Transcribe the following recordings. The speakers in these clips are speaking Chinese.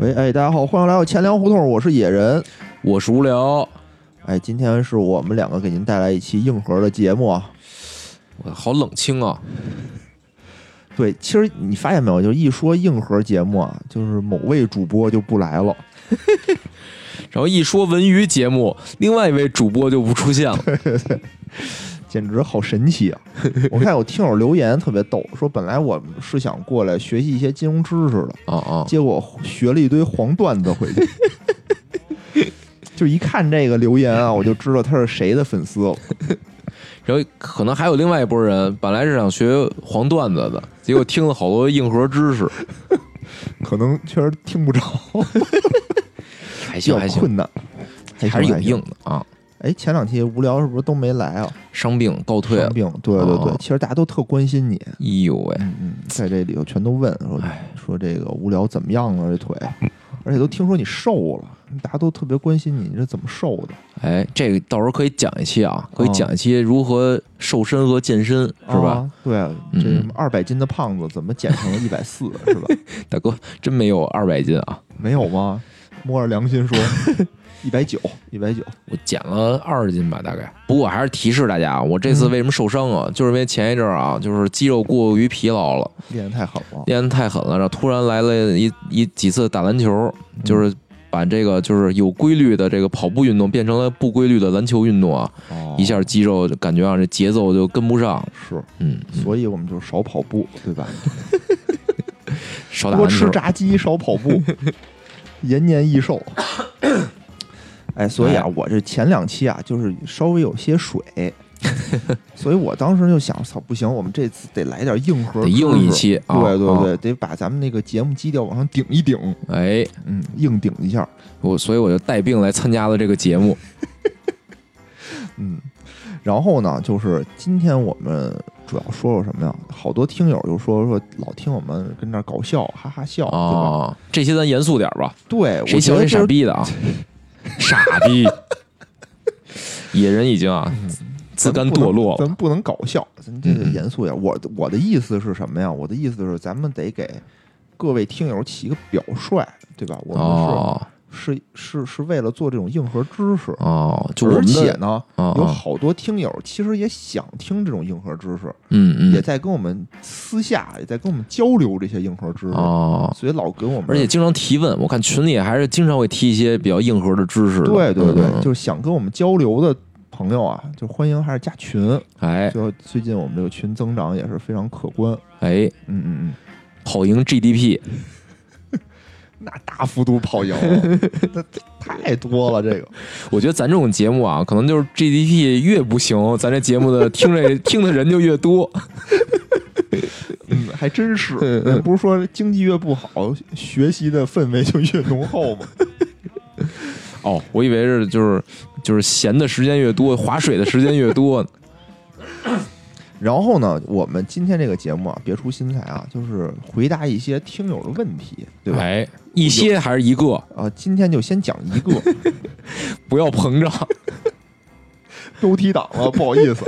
喂，哎，大家好，欢迎来到钱粮胡同，我是野人。我是无聊，哎，今天是我们两个给您带来一期硬核的节目啊。我好冷清啊！对，其实你发现没有，就一说硬核节目啊，就是某位主播就不来了。然后一说文娱节目，另外一位主播就不出现了。简直好神奇啊！我看有听友留言特别逗，说本来我们是想过来学习一些金融知识的，啊啊！结果学了一堆黄段子回去。就一看这个留言啊，我就知道他是谁的粉丝了。然后可能还有另外一拨人，本来是想学黄段子的，结果听了好多硬核知识，可能确实听不着，还行还行，困难，还是有硬的啊。哎，前两期无聊是不是都没来啊？伤病告退了，病，对对对，其实大家都特关心你。哎呦喂，嗯，在这里头全都问说，说这个无聊怎么样了？这腿，而且都听说你瘦了，大家都特别关心你，你这怎么瘦的？哎，这个到时候可以讲一期啊，可以讲一期如何瘦身和健身，是吧？对，这二百斤的胖子怎么减成了一百四，是吧？大哥，真没有二百斤啊？没有吗？摸着良心说。一百九，一百九，我减了二十斤吧，大概。不过还是提示大家，我这次为什么受伤啊？就是因为前一阵啊，就是肌肉过于疲劳了，练的太狠了，练的太狠了，然后突然来了一一几次打篮球，就是把这个就是有规律的这个跑步运动变成了不规律的篮球运动啊，一下肌肉就感觉啊这节奏就跟不上。是，嗯，所以我们就少跑步，对吧？少多吃炸鸡，少跑步，延年益寿。哎，所以啊，我这前两期啊，就是稍微有些水，所以我当时就想，操，不行，我们这次得来点硬核，得硬一期，对对对，得把咱们那个节目基调往上顶一顶，哎，嗯，硬顶一下，我所以我就带病来参加了这个节目，嗯，然后呢，就是今天我们主要说说什么呀？好多听友就说说老听我们跟那搞笑，哈哈笑，啊，这些咱严肃点吧，对，谁喜欢傻逼的啊？傻逼，野人已经啊自甘堕落了。咱不能搞笑，咱这个严肃点。我我的意思是什么呀？我的意思是，咱们得给各位听友起一个表率，对吧？我们是。是是是为了做这种硬核知识哦，而且呢，有好多听友其实也想听这种硬核知识，嗯嗯，也在跟我们私下也在跟我们交流这些硬核知识哦，所以老跟我们，而且经常提问，我看群里还是经常会提一些比较硬核的知识。对对对，就是想跟我们交流的朋友啊，就欢迎还是加群。哎，就最近我们这个群增长也是非常可观。哎，嗯嗯嗯，跑赢 GDP。那大幅度跑赢，那太多了。这个，我觉得咱这种节目啊，可能就是 GDP 越不行，咱这节目的听着 听的人就越多。嗯，还真是。不是说经济越不好，学习的氛围就越浓厚吗？哦，我以为是就是就是闲的时间越多，划水的时间越多。然后呢，我们今天这个节目啊，别出心裁啊，就是回答一些听友的问题，对吧？哎，一些还是一个啊？今天就先讲一个，不要膨胀，都提档了，不好意思。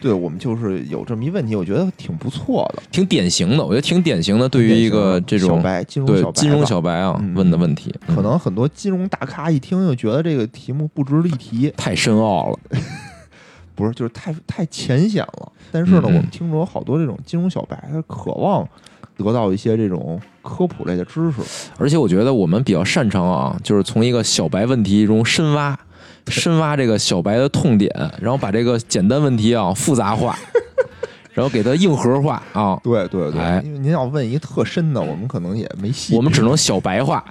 对我们就是有这么一问题，我觉得挺不错的，挺典型的，我觉得挺典型的。对于一个这种小白金融小白金融小白啊问的问题，可能很多金融大咖一听就觉得这个题目不值一提，太深奥了。不是，就是太太浅显了。但是呢，我们听说好多这种金融小白，他渴望得到一些这种科普类的知识。而且我觉得我们比较擅长啊，就是从一个小白问题中深挖，深挖这个小白的痛点，然后把这个简单问题啊复杂化，然后给它硬核化啊。对对对，因为您要问一特深的，我们可能也没戏。我们只能小白化、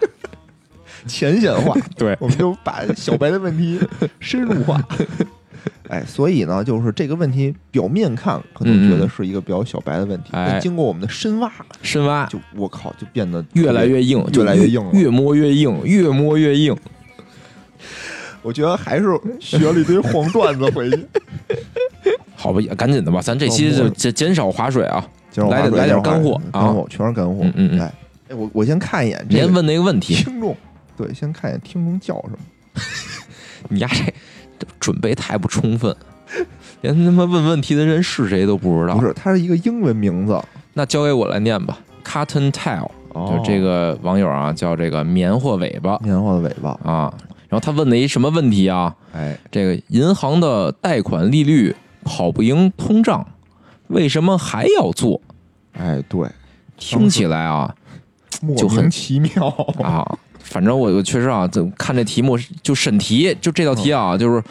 浅显化。对，我们就把小白的问题深入化。哎，所以呢，就是这个问题表面看可能觉得是一个比较小白的问题，但经过我们的深挖，深挖，就我靠，就变得越来越硬，越来越硬，越摸越硬，越摸越硬。我觉得还是学了一堆黄段子回去。好吧，赶紧的吧，咱这期就减减少划水啊，来点来点干货，干货全是干货。嗯嗯，哎，哎，我我先看一眼，先问那个问题，听众，对，先看一眼听众叫什么。你丫这。准备太不充分，连他妈问问题的人是谁都不知道。不是，他是一个英文名字，那交给我来念吧。，Cotton Tail，哦就这个网友啊，叫这个棉花尾巴棉花的尾巴，啊。然后他问了一什么问题啊？哎，这个银行的贷款利率跑不赢通胀，为什么还要做？哎，对，听起来啊莫就很名其妙啊，反正我我确实啊，就看这题目就审题，就这道题啊，就是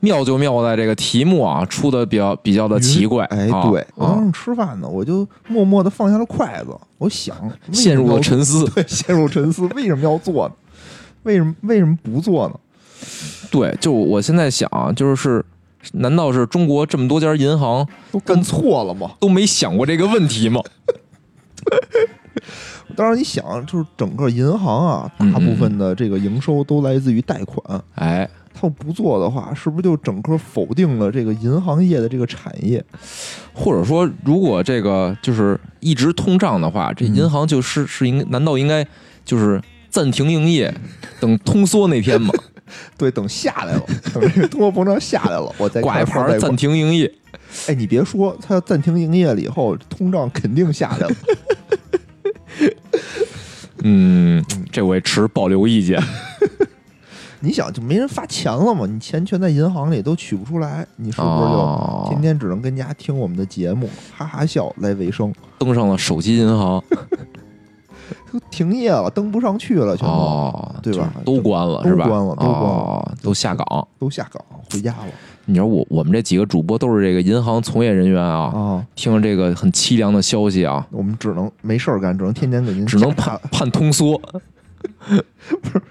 妙就妙在这个题目啊出的比较比较的奇怪，哎，啊对，我当啊，时吃饭呢，我就默默的放下了筷子，我想陷入了沉思。对，陷入沉思，为什么要做呢？为什么为什么不做呢？对，就我现在想啊，就是难道是中国这么多家银行都干错了吗？都没想过这个问题吗？当然，你想，就是整个银行啊，嗯大部分的这个营收都来自于贷款，哎，他要不做的话，是不是就整个否定了这个银行业的这个产业？或者说，如果这个就是一直通胀的话，这嗯银行就是是应难道应该就是暂停营业，等通缩那天吗？对，等下来了，等这个通货膨胀下来了，我再挂一牌儿暂停。营业。哎，你别说，它要暂停营业了以后，通胀肯定下来了。嗯，这我也持保留意见。你想，就没人发钱了嘛？你钱全在银行里，都取不出来，你是不是就哦天天只能跟家听我们的节目，哈哈笑来维生？登上了手机银行都停业了，登不上去了，全都、哦，对吧都关了是吧？都关了都关了哦，都下岗。都下岗回家了你说我我们这几个主播都是这个银行从业人员啊，啊！听了这个很凄凉的消息啊，我们只能没事儿干，只能天天给您只能加判判通缩。不是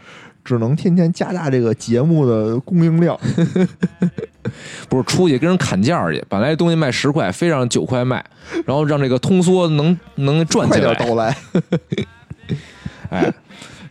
只能天天加大这个节目的供应量。不是出去跟人砍价去，本来这东西卖十块，非让九块卖，然后让这个通缩能能赚快起来。点到来。哎，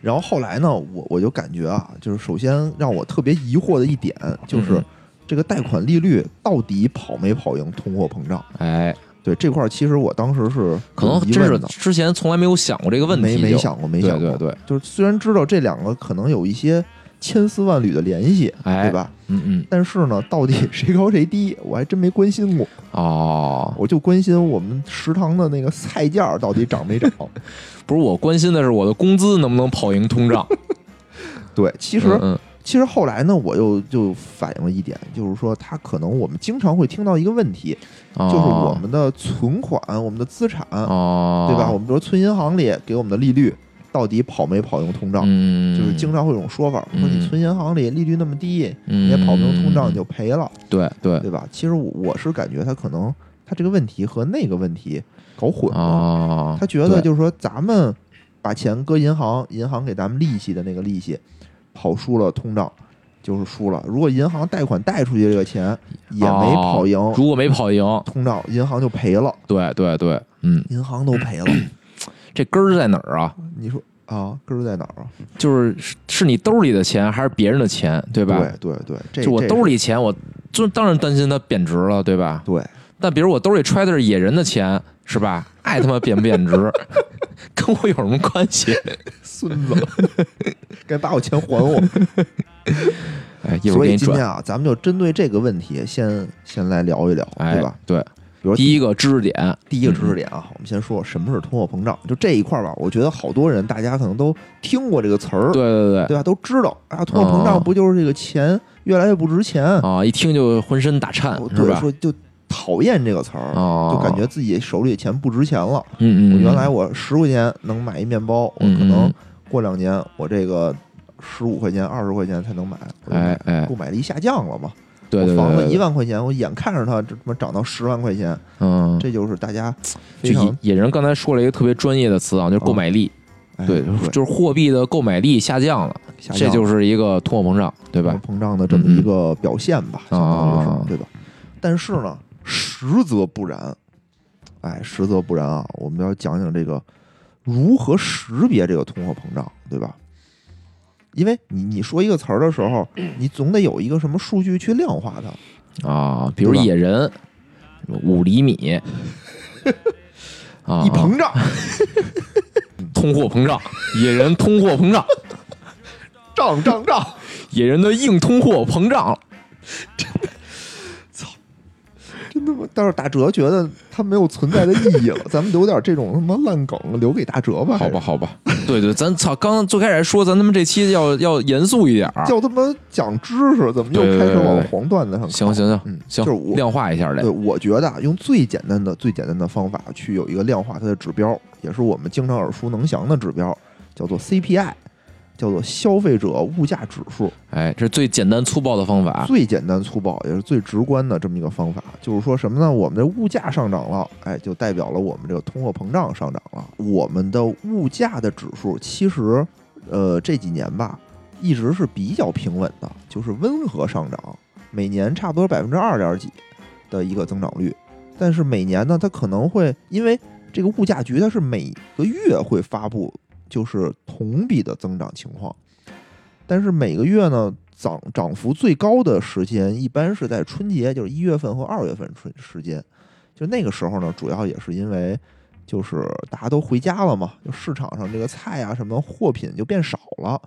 然后后来呢，我我就感觉啊，就是首先让我特别疑惑的一点就是嗯，这个贷款利率到底跑没跑赢通货膨胀？哎，对这块儿，其实我当时是可能真是之前从来没有想过这个问题，没没想过，没想过。对对对，就是虽然知道这两个可能有一些千丝万缕的联系，哎对吧？嗯嗯，但是呢，到底谁高谁低，我还真没关心过。哦，我就关心我们食堂的那个菜价到底涨没涨。不是我关心的是我的工资能不能跑赢通胀。对，其实、嗯其实后来呢，我又就反映了一点，就是说，他可能我们经常会听到一个问题，嗯，就是我哦们的存款、我们的资产，哦，对吧？我们比如存银行里给我们的利率到底跑没跑赢通胀？嗯，就是经常会有种说法，说你嗯存银行里利率那么低，嗯你也跑不赢通胀，你就赔了，对对对吧？其实我我是感觉他可能他这个问题和那个问题搞混了，啊，他觉得就是说咱们把钱搁银行，银行给咱们利息的那个利息跑输了通胀。就是输了。如果银行贷款贷出去这个钱也没跑赢哦如果没跑赢，通胀，银行就赔了，对对对，嗯，银行都赔了。这根儿在哪儿啊？你说啊，根儿在哪儿啊？就是是是你兜里的钱还是别人的钱，对吧？对对对，这就我这兜里钱，我就当然担心它贬值了，对吧？对但比如我兜里揣的是野人的钱，是吧？爱他妈贬不贬值，跟我有什么关系？孙子，该把我钱还我。哎，一会儿所给你转。以今天啊，咱们就针对这个问题，先先来聊一聊，哎，对吧？？对，比如第一个知识点，第一个知识点啊，我们先说什么是通货膨胀。就这一块儿吧，我觉得好多人大家可能都听过这个词儿，对对对对吧？都知道啊，通货膨哦胀不就是这个钱越来越不值钱？啊，一听就浑身打颤，是对，吧？说就讨厌这个词儿，哦，就感觉自己手里的钱不值钱了。嗯嗯，我嗯原来我十块钱能买一面包，我嗯可能嗯过两年我这个十五块钱、二十块钱才能买，哎哎。购，买力下降了嘛。对对我房子，一万块钱，我眼看着它这他妈涨到十万块钱，嗯，这就是大家就非常野野人刚才说了一个特别专业的词啊，就是购买力，哎对，就是货币的购买力下降了，下降这就是一个通货膨胀，对吧？通货膨胀的这么一个表现吧，嗯相当于啊是对吧？但是呢，实则不然，哎，实则不然啊！我们要讲讲这个如何识别这个通货膨胀，对吧？因为你你说一个词儿的时候，你总得有一个什么数据去量化它。啊，比如野人五厘米 啊，一膨胀，通货膨胀，野人通货膨胀，胀胀胀，野人的硬通货膨胀了，真他妈，但是打折觉得它没有存在的意义了，咱们留点这种他妈烂梗留给打折吧，好吧，，好吧，对对，咱操，刚刚最开始还说咱他妈这期要要严肃一点儿，叫他妈讲知识，怎么又开始往黄段子上靠？行行行嗯，行就量化一下这对，这，我觉得啊，用最简单的、最简单的方法去有一个量化它的指标，也是我们经常耳熟能详的指标，叫做 CPI，叫做消费者物价指数。哎，这是最简单粗暴的方法，最简单粗暴也是最直观的这么一个方法，就是说什么呢？我们的物价上涨了，哎，就代表了我们这个通货膨胀上涨了。我们的物价的指数其实，呃，这几年吧，一直是比较平稳的，就是温和上涨，每年差不多百分之二点几的一个增长率。但是每年呢，它可能会因为这个物价局它是每个月会发布就是同比的增长情况，但是每个月呢涨涨幅最高的时间一般是在春节，就是一月份和二月份春时间，就那个时候呢，主要也是因为就是大家都回家了嘛，就市场上这个菜啊什么货品就变少了。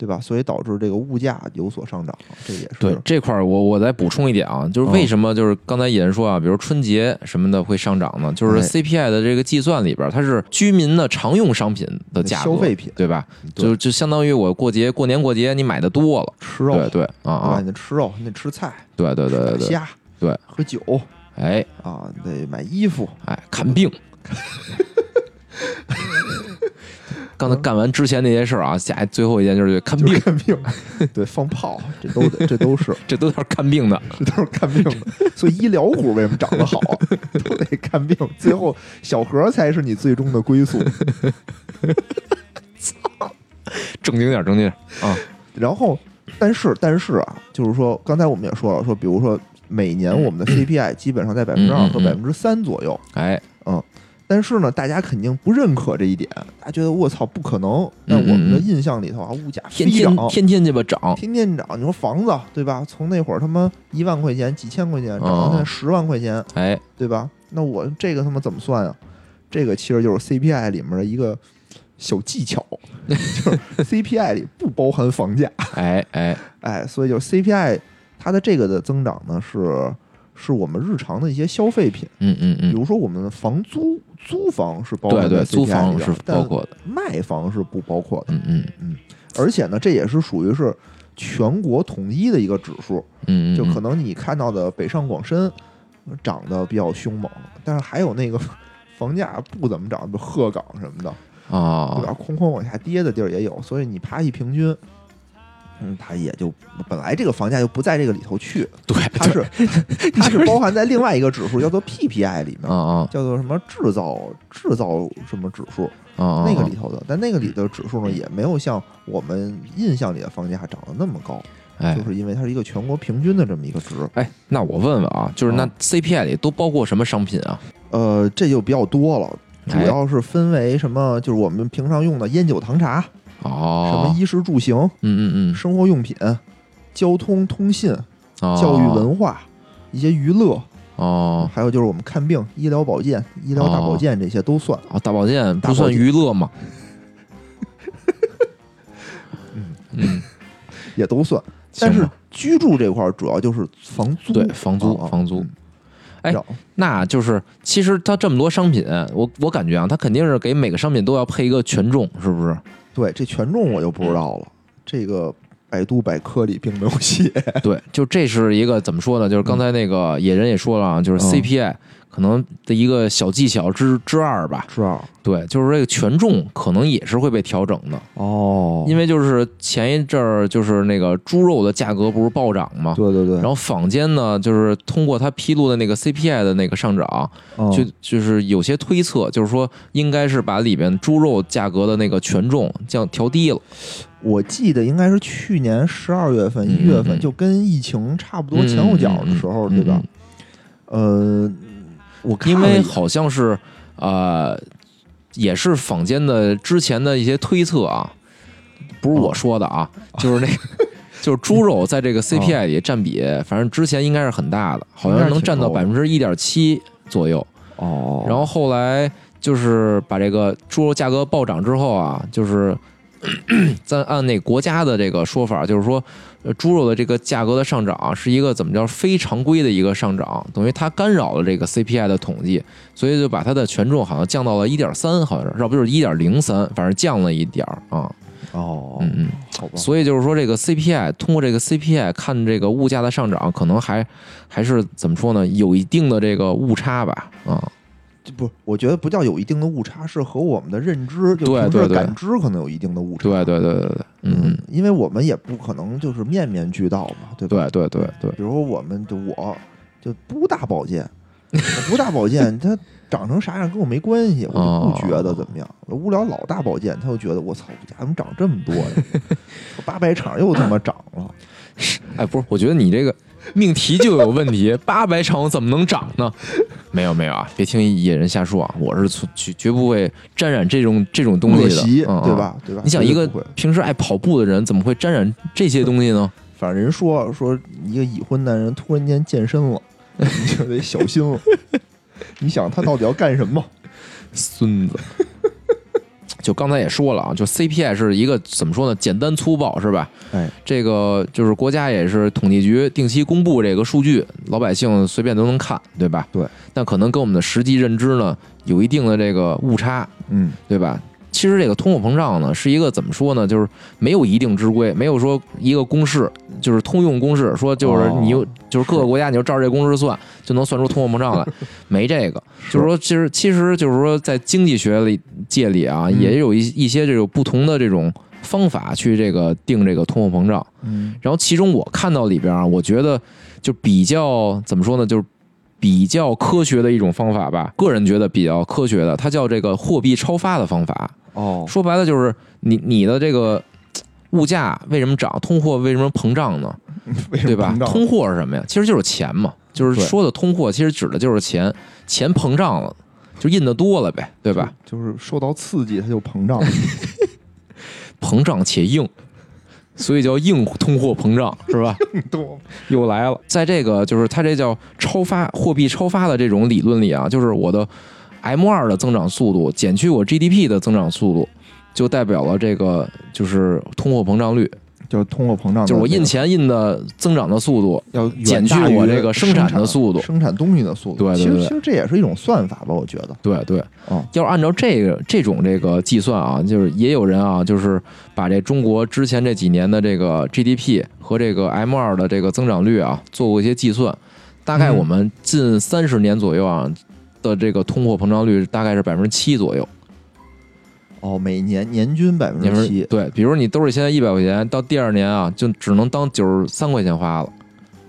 对吧？所以导致这个物价有所上涨，这也是对这块儿，我我再补充一点啊，就是为什么就是刚才也是说啊，比如春节什么的会上涨呢？就是哎 CPI 的这个计算里边，它是居民的常用商品的价格，消费品对吧？对就就相当于我过节过年过节你买的多了，吃肉，对对啊？啊你，得吃肉，你得吃菜，对对对对对，虾，对，喝酒哎啊，你得买衣服，哎，看病。刚才干完之前那些事儿啊，下最后一件就是看病，看病，对，放炮，这都得，这都是，这都是看病的。这都是看病的。所以医疗股为什么长得好啊？都得看病，最后小何才是你最终的归宿。正经点儿，正经点儿啊！然后，但是但是啊，就是说，刚才我们也说了，说比如说每年我们的 CPI 基本上在百分之二嗯嗯嗯和百分之三左右，哎，但是呢，大家肯定不认可这一点，大家觉得我操不可能。在嗯嗯我们的嗯印象里头啊，物价飞涨，天天鸡巴涨，天天涨。你说房子对吧？从那会儿他妈一万块钱、几千块钱涨到哦现在十万块钱，哎，对吧？那我这个他妈怎么算啊？这个其实就是 CPI 里面的一个小技巧，就是 CPI 里不包含房价，哎哎，哎，所以就是 CPI 它的这个的增长呢是是我们日常的一些消费品，嗯嗯嗯，比如说我们的房租租房是包括在对对租房是里边但包括的，卖房是不包括的，嗯嗯。而且呢，这也是属于是全国统一的一个指数，嗯嗯，就可能你看到的北上广深涨得比较凶猛，但是还有那个 房价不怎么涨，比如鹤岗什么的啊，对啊，吧？空空往下跌的地儿也有，所以你爬一平均，嗯，它也就本来这个房价就不在这个里头去，对，它是它是包含在另外一个指数叫做 PPI 里面，啊啊叫做什么制造制造什么指数，啊，那个里头的，但那个里的指数呢，也没有像我们印象里的房价涨得那么高，哎就是因为它是一个全国平均的这么一个值。哎，那我问问啊，就是那啊 CPI 里都包括什么商品啊？呃，这就比较多了，主哎要是分为什么，就是我们平常用的烟酒糖茶，什么哦，衣食住行、嗯嗯嗯生活用品、交通通信、嗯，教育文化、一些娱乐，哦还有就是我们看病、医疗保健、医疗大保健这些都算。哦，大保健不算娱乐吗？嗯嗯，也都算，但是居住这块儿主要就是房租，对房租啊啊房租嗯哎那就是其实它这么多商品，我我感觉啊，它肯定是给每个商品都要配一个权重，是不是？对这权重我就不知道了，这个百度百科里并没有写。对，就这是一个怎么说呢？就是刚才那个野人也说了啊，就是嗯 CPI 可能的一个小技巧之之二吧。之二，对，就是这个权重可能也是会被调整的，哦。因为就是前一阵儿就是那个猪肉的价格不是暴涨嘛，对对对，然后坊间呢就是通过他披露的那个 CPI 的那个上涨，嗯。就就是有些推测，就是说应该是把里边猪肉价格的那个权重降调低了。我记得应该是去年十二月份、嗯一月份，嗯就跟疫情差不多前后脚的时候，对吧？呃，我看因为好像是呃，也是坊间的之前的一些推测啊，不是我说的啊，就是那个。就是猪肉在这个 CPI 里占比，反正之前应该是很大的，好像能占到百分之一点七左右。哦，然后后来就是把这个猪肉价格暴涨之后啊，就是 咱按那国家的这个说法，就是说，呃，猪肉的这个价格的上涨是一个怎么叫非常规的一个上涨，等于它干扰了这个 CPI 的统计，所以就把它的权重好像降到了一点三，好像是，要不就是一点零三，反正降了一点儿啊。哦，嗯嗯。好吧，所以就是说，这个 CPI 通过这个 CPI 看这个物价的上涨，可能还还是怎么说呢？有一定的这个误差吧，啊，这不，我觉得不叫有一定的误差，是和我们的认知，就对平时对对感知可能有一定的误差。对对对对对，嗯嗯，因为我们也不可能就是面面俱到嘛，对吧？对对对对，比如说我们就我就不大保健，不大保健，他长成啥样跟我没关系，我就不觉得怎么样。我无聊老大保健，他就觉得我操，我家怎么长这么多呀？我八百场又他妈涨了，哎，不是，我觉得你这个命题就有问题，八百场怎么能涨呢？没有没有啊，别听野人瞎说啊，我是从绝绝不会沾染这种这种东西的，嗯对？吧？对吧？你想一个平时爱跑步的人，怎么会沾染这些东西呢？反正人说说一个已婚男人突然间健身了，你就得小心了。你想他到底要干什么？孙子。就刚才也说了啊，就 CPI 是一个怎么说呢？简单粗暴是吧？哎，这个就是国家也是统计局定期公布这个数据，老百姓随便都能看，对吧？对。但可能跟我们的实际认知呢有一定的这个误差，嗯，对吧？其实这个通货膨胀呢，是一个怎么说呢？就是没有一定之规，没有说一个公式，就是通用公式，说就是哦你有、就是各个国家你就照这公式算，就能算出通货膨胀来，没这个。就是说，其实其实就是说，在经济学里界里啊，嗯也有一一些这种不同的这种方法去这个定这个通货膨胀。嗯然后其中我看到里边啊，我觉得就比较怎么说呢，就是比较科学的一种方法吧。个人觉得比较科学的，它叫这个货币超发的方法。哦，说白了就是你你的这个物价为什么涨，通货为什么膨胀呢？对吧通货是什么呀？其实就是钱嘛，就是说的通货，其实指的就是钱，钱膨胀了，就印的多了呗，对吧？？就是受到刺激，它就膨胀。膨胀且硬，所以叫硬通货膨胀，是吧？多又来了，在这个就是它这叫超发货币超发的这种理论里啊，就是我的 M 二的增长速度减去我 GDP 的增长速度，就代表了这个就是通货膨胀率，就是通货膨胀就是我印钱印的增长的速度。要减去我这个生生产的速度生产东西的速度。对对对其实其实这也是一种算法吧，我觉得。对对，嗯，要是按照这个这种这个计算啊，就是也有人啊，就是把这中国之前这几年的这个 GDP 和这个 M 二的这个增长率啊，做过一些计算，大概嗯我们近三十年左右啊的这个通货膨胀率大概是百分之七左右。哦，每年年均百分之七。对，比如你兜里现在一百块钱，到第二年啊，就只能当九十三块钱花了。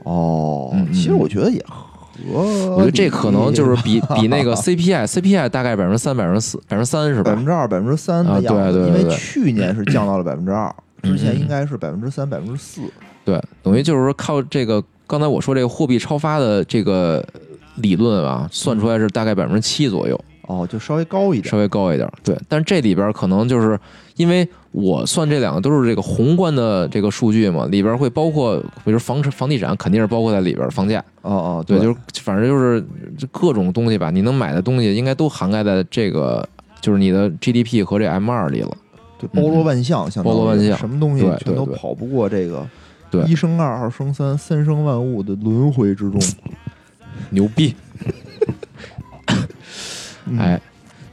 哦其实我觉得也合。我觉得这可能就是比比那个 CPI，CPI 大概百分之三、百分之四、百分之三是吧百分？之二、百分之三啊的样子，对对对因为去年是降到了百分之二，之前应该是百分之三、百分之四。对，等于就是说靠这个刚才我说这个货币超发的这个理论啊，算出来是大概百分之七左右，哦，就稍微高一点稍。微高一点。对，但是这里边可能就是因为我算这两个都是这个宏观的这个数据嘛，里边会包括比如房产、房地产肯定是包括在里边，房价。哦哦，对，就是反正就是各种东西吧，你能买的东西应该都涵盖在这个就是你的 GDP 和这 M 二里了。对，包罗万象，像包罗万象什么东西全都跑不过这个对一生二，二生三，三生万物的轮回之中。牛逼！嗯哎，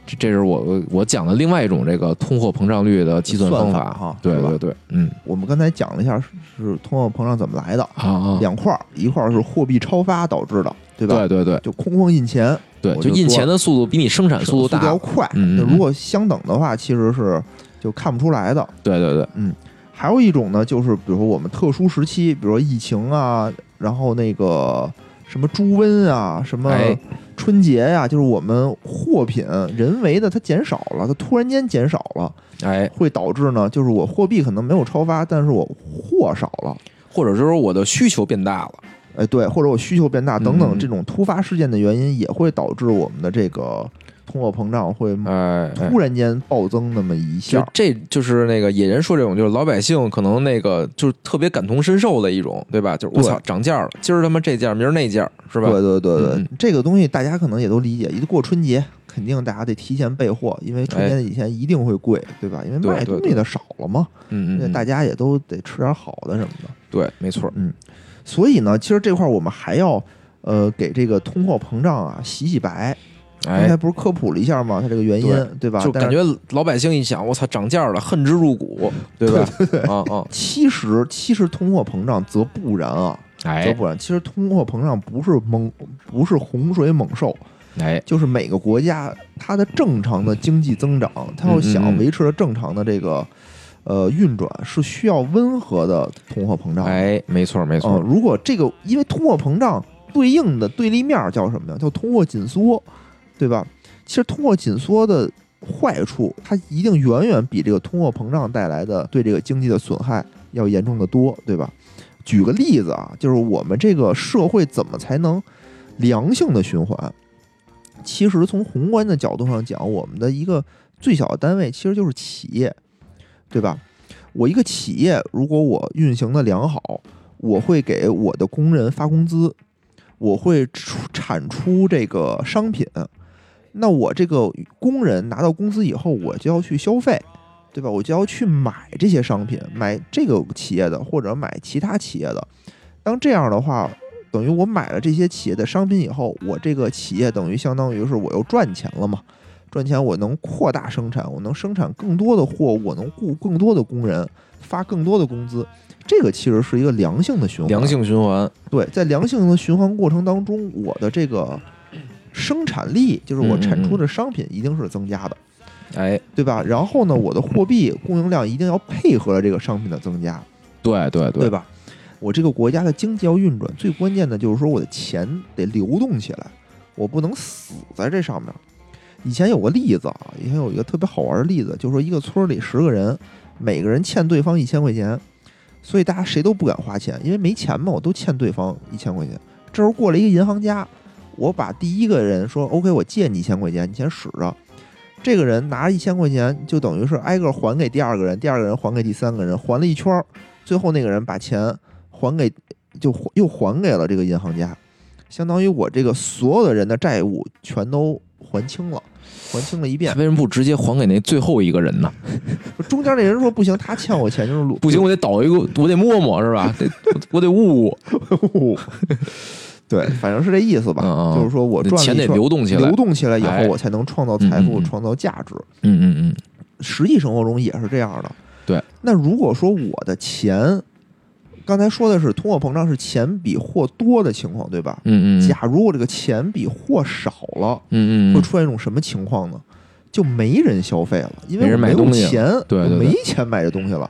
这这是我我我讲的另外一种这个通货膨胀率的计算方算法哈对吧对对，嗯，我们刚才讲了一下是是通货膨胀怎么来的，啊啊，两块儿，一块儿是货币超发导致的，对吧？对对对就空空印钱，对，就印钱的速度比你生产速度大要，快。如果相等的话，其实是就看不出来的。对对对，嗯还有一种呢，就是比如说我们特殊时期，比如说疫情啊，然后那个什么猪瘟啊，什么哎。春节呀、就是我们货品人为的它减少了，它突然间减少了，哎，会导致呢，就是我货币可能没有超发，但是我货少了。或者是说我的需求变大了，哎，对，或者我需求变大等嗯等，这种突发事件的原因，也会导致我们的这个通货膨胀会哎，哎突然间暴增那么一就下。这就是那个野人说这种，就是老百姓可能那个就是特别感同身受的一种，对吧？就是我对操涨价了，今儿他妈这价，明儿那价，是吧？对对对对，嗯嗯这个东西大家可能也都理解。一过春节，肯定大家得提前备货，因为春节以前一定会贵，对吧？因为卖东西的少了嘛，嗯嗯嗯，大家也都得吃点好的什么的。对，没错，嗯所以呢，其实这块儿我们还要呃给这个通货膨胀啊洗洗白。刚才哎，不是科普了一下吗？它这个原因，对吧？就感觉老百姓一想，我操，涨价了，恨之入骨，对吧？啊啊，其实其实通货膨胀则不然啊，则哎不然。其实通货膨胀不是猛，不是洪水猛兽，哎，就是每个国家它的正常的经济增长，它要想嗯维持正常的这个呃运转，是需要温和的通货膨胀的。哎，没错没嗯，错，如果这个因为通货膨胀对应的对立面儿叫什么呀？叫通货紧缩，对吧？其实通货紧缩的坏处，它一定远远比这个通货膨胀带来的对这个经济的损害要严重的多，对吧？举个例子啊，就是我们这个社会怎么才能良性的循环？其实从宏观的角度上讲，我们的一个最小的单位其实就是企业，对吧？我一个企业，如果我运行的良好，我会给我的工人发工资，我会出产出这个商品，那我这个工人拿到工资以后，我就要去消费，对吧？我就要去买这些商品，买这个企业的或者买其他企业的。当这样的话，等于我买了这些企业的商品以后，我这个企业等于相当于是我又赚钱了嘛？赚钱我能扩大生产，我能生产更多的货物，我能雇更多的工人，发更多的工资。这个其实是一个良性的循环。良性循环，对，在良性的循环过程当中，我的这个生产力，就是我产出嗯的商品一定是增加的，哎，对吧？然后呢，我的货币供应量一定要配合了这个商品的增加，对对对吧？我这个国家的经济要运转，最关键的就是说我的钱得流动起来，我不能死在这上面。以前有个例子啊，以前有一个特别好玩的例子，就是说一个村里十个人，每个人欠对方一千块钱，所以大家谁都不敢花钱，因为没钱嘛，我都欠对方一千块钱。这时候过来一个银行家，我把第一个人说 OK，我借你一千块钱，你先使着。这个人拿着一千块钱，就等于是挨个还给第二个人，第二个人还给第三个人，还了一圈儿，最后那个人把钱还给，就又还给了这个银行家，相当于我这个所有的人的债务全都还清了，还清了一遍。为什么不直接还给那最后一个人呢？中间那人说不行，他欠我钱就是 路不行，我得倒一个，我得摸摸是吧？得我得悟悟，对，反正是这意思吧。嗯嗯就是说我赚钱得流动起来流动起来以后，哎我才能创造财富，创造价值。嗯嗯嗯，实际生活中也是这样的。对，那如果说我的钱，刚才说的是通货膨胀是钱比货多的情况，对吧？嗯嗯，假如我这个钱比货少了，嗯嗯嗯，会出现一种什么情况呢？就没人消费了，因为没人我没有买东西了钱，对对对我没钱买这东西了。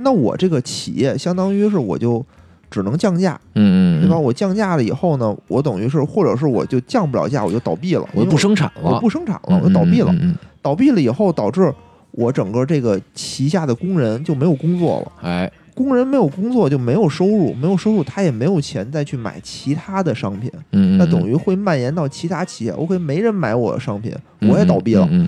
那我这个企业相当于是我就只能降价，嗯嗯，对吧？？我降价了以后呢，我等于是或者是我就降不了价，我就倒闭了，我就不生产我了，不生产了，我就倒闭了。嗯嗯嗯嗯倒闭了以后，导致我整个这个旗下的工人就没有工作了。哎，工人没有工作就没有收入，没有收入他也没有钱再去买其他的商品，嗯，那等于于会蔓延到其他企业。OK，没人买我的商品，我也倒闭了，嗯，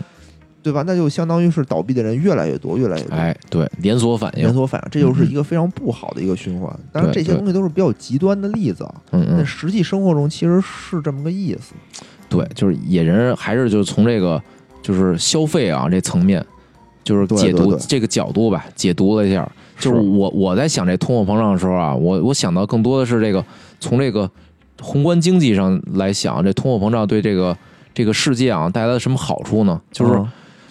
对吧？那就相当于是倒闭的人越来越多，越来越多。哎，对，连锁反应连，锁反应，这就是一个非常不好的一个循环。当然，这些东西都是比较极端的例子啊。嗯嗯，但实际生活中其实是这么个意思。对，就是野人还是就是从这个就是消费啊这层面，就是解读这个角度吧，解读了一下。就是我我在想这通货膨胀的时候啊，我我想到更多的是这个从这个宏观经济上来想，这通货膨胀对这个这个世界啊带来了什么好处呢？就是嗯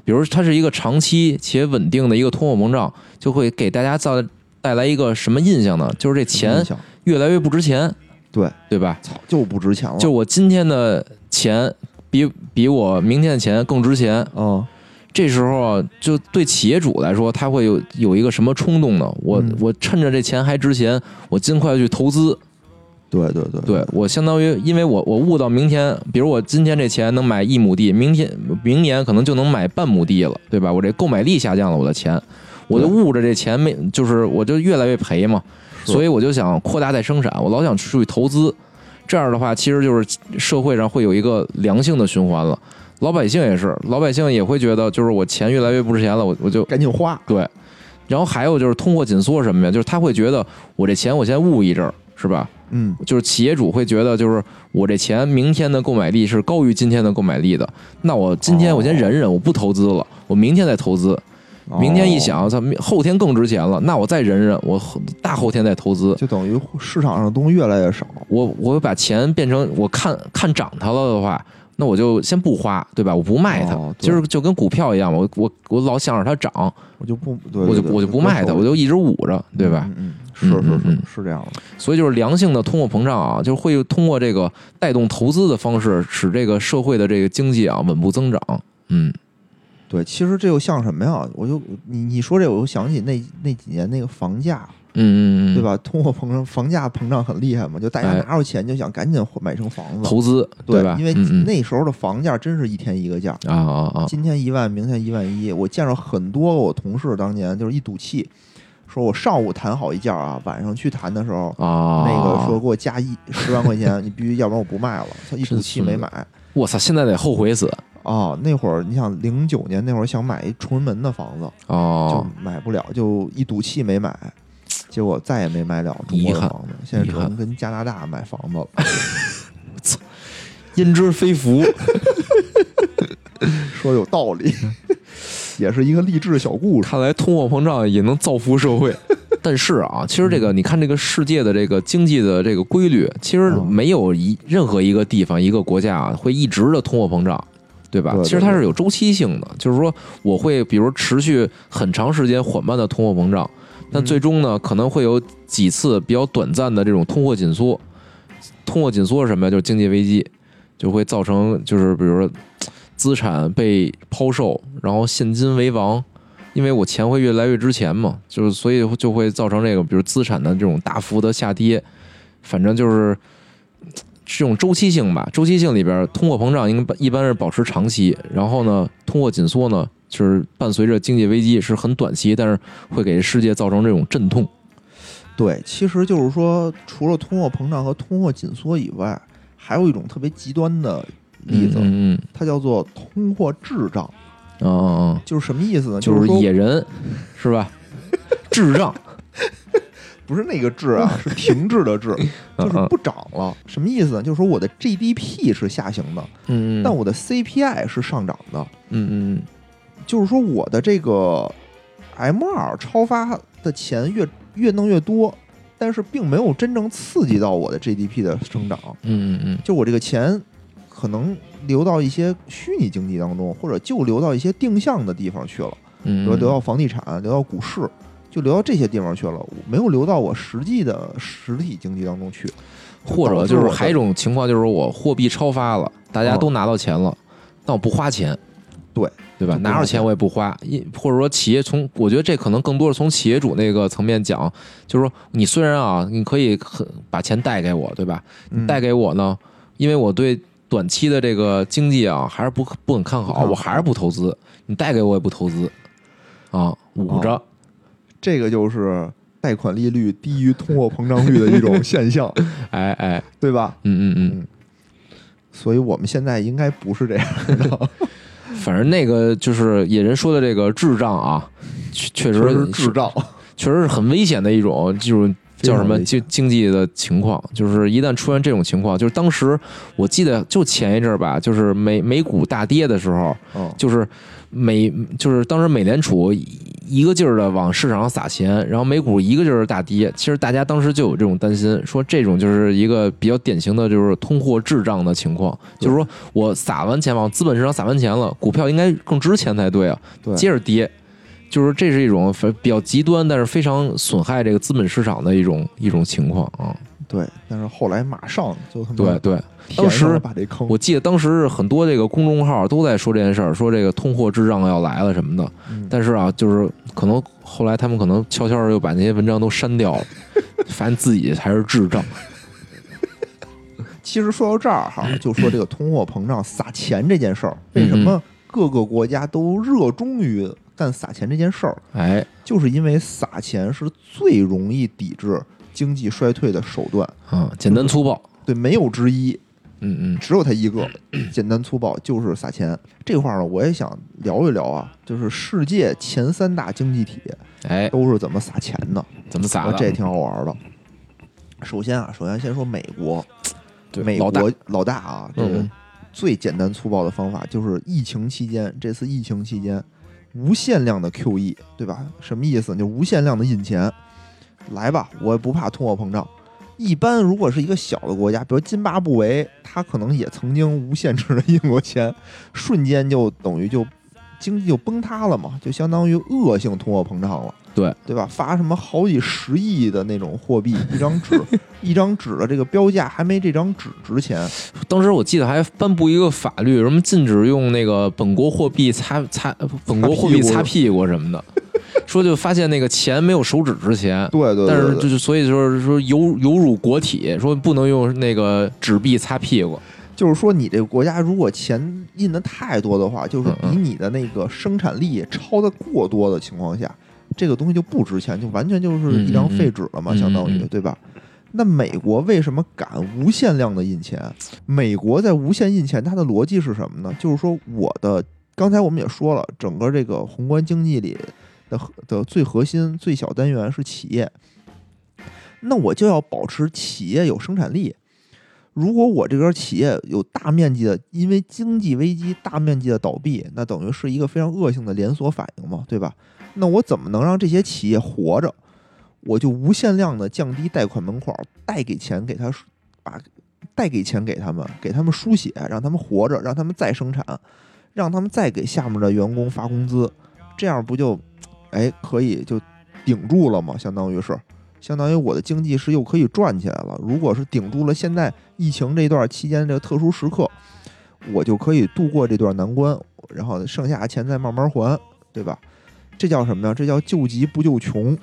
比如它是一个长期且稳定的一个通货膨胀，就会给大家造带来一个什么印象呢？就是这钱越来越不值钱，对，对吧？操就不值钱了。就我今天的钱比比我明天的钱更值钱，嗯，这时候啊，就对企业主来说，他会有有一个什么冲动呢？我、嗯我趁着这钱还值钱，我尽快去投资。对对对对我相当于，因为我我悟到明天，比如我今天这钱能买一亩地，明天明年可能就能买半亩地了，对吧？我这购买力下降了，我的钱，我就对悟着这钱没，就是我就越来越赔嘛，所以我就想扩大再生产，我老想出去投资，这样的话，其实就是社会上会有一个良性的循环了。老百姓也是，老百姓也会觉得，就是我钱越来越不值钱了，我我就赶紧花。对。然后还有就是通货紧缩什么呀？就是他会觉得我这钱我先捂一阵儿，是吧？嗯，就是企业主会觉得，就是我这钱明天的购买力是高于今天的购买力的，那我今天我先忍忍，我不投资了，我明天再投资。明天一哦，想，咱们后天更值钱了，那我再忍忍，我后大后天再投资。就等于市场上的东西越来越少。我我把钱变成我看看涨它了的话，那我就先不花，对吧？我不卖它，哦对其实就跟股票一样，我我我老想着它涨，我就不，对我就我就不卖它，我就一直捂着，对吧？嗯嗯，是是是是这样的。所以就是良性的通货膨胀啊，就会通过这个带动投资的方式，使这个社会的这个经济啊稳步增长。嗯对，其实这又像什么呀？我就你你说这，我就想起那那几年那个房价，嗯嗯嗯，对？吧？通货膨胀，房价膨胀很厉害嘛，就大家哎拿着钱就想赶紧买成房子，投资对吧？因为那时候的房价真是一天一个价，啊啊啊，今天一万，明天一万一。我见着很多我同事当年就是一赌气，说我上午谈好一价啊，晚上去谈的时候，啊，那个说给我加一十万块钱，你必须，要不然我不卖了。他一赌气没买。我操，现在得后悔死哦，那会儿你想零九年那会儿想买一崇文门的房子，就哦，买不了，就一赌气没买，结果再也没买了中国的房子，现在只能跟加拿大买房子了。操焉知非福。说有道理，也是一个励志小故事。看来通货膨胀也能造福社会。但是啊，其实这个你看这个世界的这个经济的这个规律，其实嗯没有一任何一个地方一个国家啊会一直的通货膨胀。对吧？对对其实它是有周期性的，就是说我会比如持续很长时间缓慢的通货膨胀，但嗯最终呢可能会有几次比较短暂的这种通货紧缩。通货紧缩是什么呀？就是经济危机，就会造成就是比如说资产被抛售，然后现金为王，因为我钱会越来越值钱嘛，就是所以就会造成这个比如资产的这种大幅的下跌，反正就是这种周期性吧。周期性里边，通货膨胀应该一般是保持长期，然后呢，通货紧缩呢就是伴随着经济危机是很短期，但是会给世界造成这种阵痛。对，其实就是说，除了通货膨胀和通货紧缩以外，还有一种特别极端的例子，嗯嗯它叫做通货滞胀。嗯嗯嗯就是什么意思呢？嗯，就是说野人是吧？智障，不是那个滞啊，是停滞的滞，就是不涨了。什么意思呢？就是说我的 GDP 是下行的，嗯嗯，但我的 CPI 是上涨的。嗯嗯就是说我的这个 M 二超发的钱越越弄越多，但是并没有真正刺激到我的 GDP 的生长。嗯嗯嗯就我这个钱可能流到一些虚拟经济当中，或者就流到一些定向的地方去了，嗯，比如流到房地产、流到股市，就流到这些地方去了，没有流到我实际的实体经济当中去。或者就是还有一种情况，就是我货币超发了，大家都拿到钱了，但我不花钱，对对吧？拿着钱我也不花，一或者说企业从，我觉得这可能更多是从企业主那个层面讲，就是说你虽然啊，你可以很把钱贷给我，对吧？嗯贷给我呢，因为我对短期的这个经济啊还是不不很看好，我还是不投资，你贷给我也不投资，啊，捂着。哦这个就是贷款利率低于通货膨胀率的一种 现象，哎哎，对吧？嗯嗯嗯，嗯所以我们现在应该不是这样的，反正那个就是野人说的这个智障啊，确确实确实智障。确实是很危险的一种，就是叫什么经经济的情况，就是一旦出现这种情况，就是当时我记得就前一阵儿吧，就是美美股大跌的时候，嗯，就是美就是当时美联储一个劲儿的往市场上撒钱，然后美股一个劲儿地大跌，其实大家当时就有这种担心，说这种就是一个比较典型的就是通货滞胀的情况，就是说我撒完钱往资本市场撒完钱了，股票应该更值钱才对啊，对，接着跌，就是这是一种非比较极端，但是非常损害这个资本市场的一种一种情况啊。对，但是后来马上就他们对对，当时把这坑，我记得当时很多这个公众号都在说这件事儿，说这个通货滞胀要来了什么的。嗯但是啊，就是可能后来他们可能悄悄的又把那些文章都删掉了，发现自己才是智障。其实说到这儿哈，就说这个通货膨胀撒钱这件事儿，为什嗯么各个国家都热衷于干撒钱这件事儿？哎，就是因为撒钱是最容易抵制经济衰退的手段，啊，简单粗暴。对，没有之一，嗯嗯只有它一个，简单粗暴就是撒钱。这块儿呢，我也想聊一聊啊，就是世界前三大经济体哎，都是怎么撒钱的，怎么撒的？这也挺好玩的。首先啊，首先先说美国，美国老大啊，这个嗯最简单粗暴的方法就是疫情期间，这次疫情期间无限量的 QE，对吧？什么意思？就无限量的印钱，来吧，我也不怕通货膨胀。一般如果是一个小的国家，比如津巴布韦，它可能也曾经无限制的印过钱，瞬间就等于就经济就崩塌了嘛，就相当于恶性通货膨胀了。对对吧？发什么好几十亿的那种货币，一张纸，一张纸的这个标价还没这张纸值钱。当时我记得还颁布一个法律，什么禁止用那个本国货币擦擦本国货币擦屁股什么的，说就发现那个钱没有手指值钱。对对对但是就是所以就是说有有辱国体，说不能用那个纸币擦屁股。就是说，你这个国家如果钱印的太多的话，就是比你的那个生产力超的过多的情况下，这个东西就不值钱，就完全就是一张废纸了嘛，相当于对吧？那美国为什么敢无限量的印钱？美国在无限印钱，它的逻辑是什么呢？就是说，我的刚才我们也说了，整个这个宏观经济里的核的最核心、最小单元是企业，那我就要保持企业有生产力。如果我这边企业有大面积的因为经济危机大面积的倒闭，那等于是一个非常恶性的连锁反应嘛，对吧？那我怎么能让这些企业活着？我就无限量的降低贷款门槛，贷给钱给他，把贷给钱给他们，给他们输血，让他们活着，让他们再生产，让他们再给下面的员工发工资，这样不就，哎，可以就顶住了吗？相当于是。相当于我的经济是又可以转起来了。如果是顶住了现在疫情这段期间这个特殊时刻，我就可以度过这段难关，然后剩下的钱再慢慢还，对吧？这叫什么呀？这叫救急不救穷。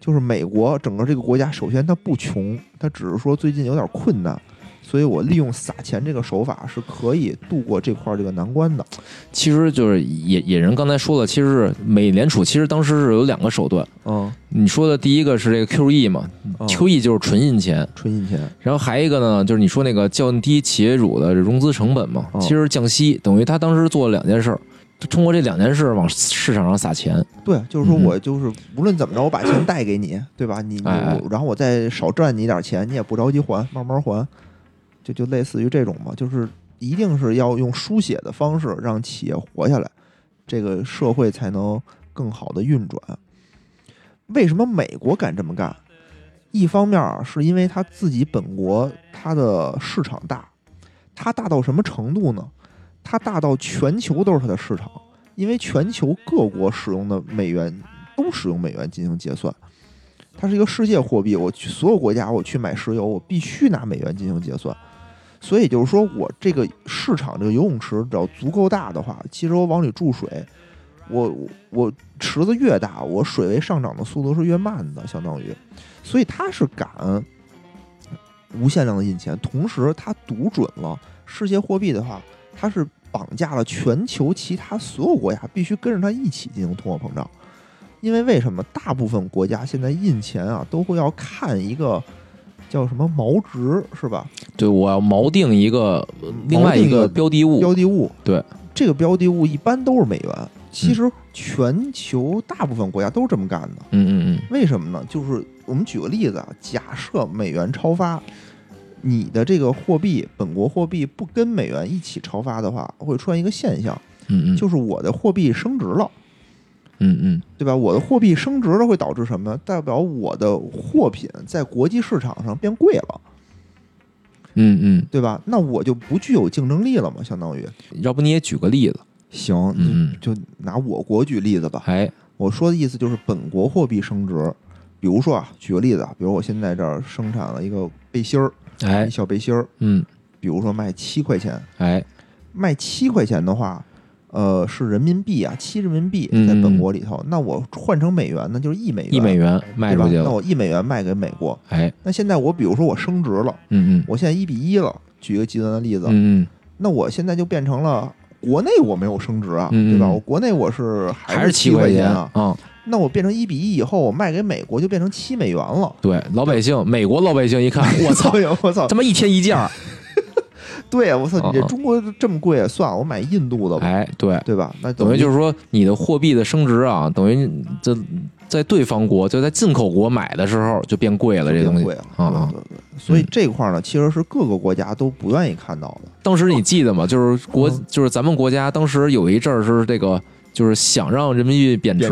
就是美国整个这个国家，首先它不穷，它只是说最近有点困难，所以我利用撒钱这个手法是可以度过这块这个难关的。其实就是野野人刚才说了，其实是美联储其实当时是有两个手段。嗯你说的第一个是这个 QE 嘛、嗯 q e 就是纯印钱，纯印钱，然后还一个呢，就是你说那个降低企业主的融资成本嘛，哦其实降息，等于他当时做了两件事儿，就通过这两件事往市场上撒钱。对，就是说我就是无论怎么着，我把钱贷给你，对吧？你你然后我再少赚你一点钱，你也不着急还，慢慢还，就就类似于这种嘛，就是一定是要用书写的方式让企业活下来，这个社会才能更好的运转。为什么美国敢这么干？一方面啊，是因为他自己本国它的市场大，它大到什么程度呢？它大到全球都是它的市场。因为全球各国使用的美元都使用美元进行结算，它是一个世界货币。我去所有国家，我去买石油，我必须拿美元进行结算。所以就是说我这个市场这个游泳池只要足够大的话，其实我往里注水，我我池子越大，我水位上涨的速度是越慢的，相当于，所以它是敢无限量的印钱，同时它读准了世界货币的话，它是。绑架了全球其他所有国家，必须跟着它一起进行通货膨胀。因为为什么大部分国家现在印钱啊，都会要看一个叫什么锚值，是吧？对，我要锚定一个另外一个标的物，标的物。对，这个标的物一般都是美元。其实全球大部分国家都是这么干的。嗯嗯嗯，为什么呢？就是我们举个例子啊，假设美元超发。你的这个货币，本国货币不跟美元一起超发的话，会出现一个现象，嗯嗯，就是我的货币升值了，嗯嗯，对吧？我的货币升值了会导致什么呢？代表我的货品在国际市场上变贵了，嗯嗯，对吧？那我就不具有竞争力了嘛，相当于。要不你也举个例子？行，嗯就就拿我国举例子吧。哎，我说的意思就是本国货币升值，比如说啊，举个例子啊，比如我现在这儿生产了一个背心儿。哎。一，小背心儿，嗯，比如说卖七块钱，哎，卖七块钱的话，呃，是人民币啊，七人民币嗯在本国里头，那我换成美元呢，就是一美元，一美元卖出去？那，我一美元卖给美国，哎，那现在我比如说我升值了，嗯嗯，我现在一比一了，举一个极端的例子，嗯嗯，那我现在就变成了国内我没有升值啊，嗯嗯。对吧？我国内我是还是七七块钱啊，啊。那我变成一比一以后，我卖给美国就变成七美元了。对，老百姓，美国老百姓一看，我操，我操！他妈一天一件儿，对呀，我操！你这中国这么贵，算了，我买印度的吧，哎，对，对吧？那等于就是是说，你的货币的升值啊，等于这在对方国就在进口国买的时候就变贵了，这东西贵了啊啊对对对，所以这块儿呢，其实是各个国家都不愿意看到的。当时你记得吗？就是国嗯就是咱们国家当时有一阵儿是这个，就是想让人民币贬值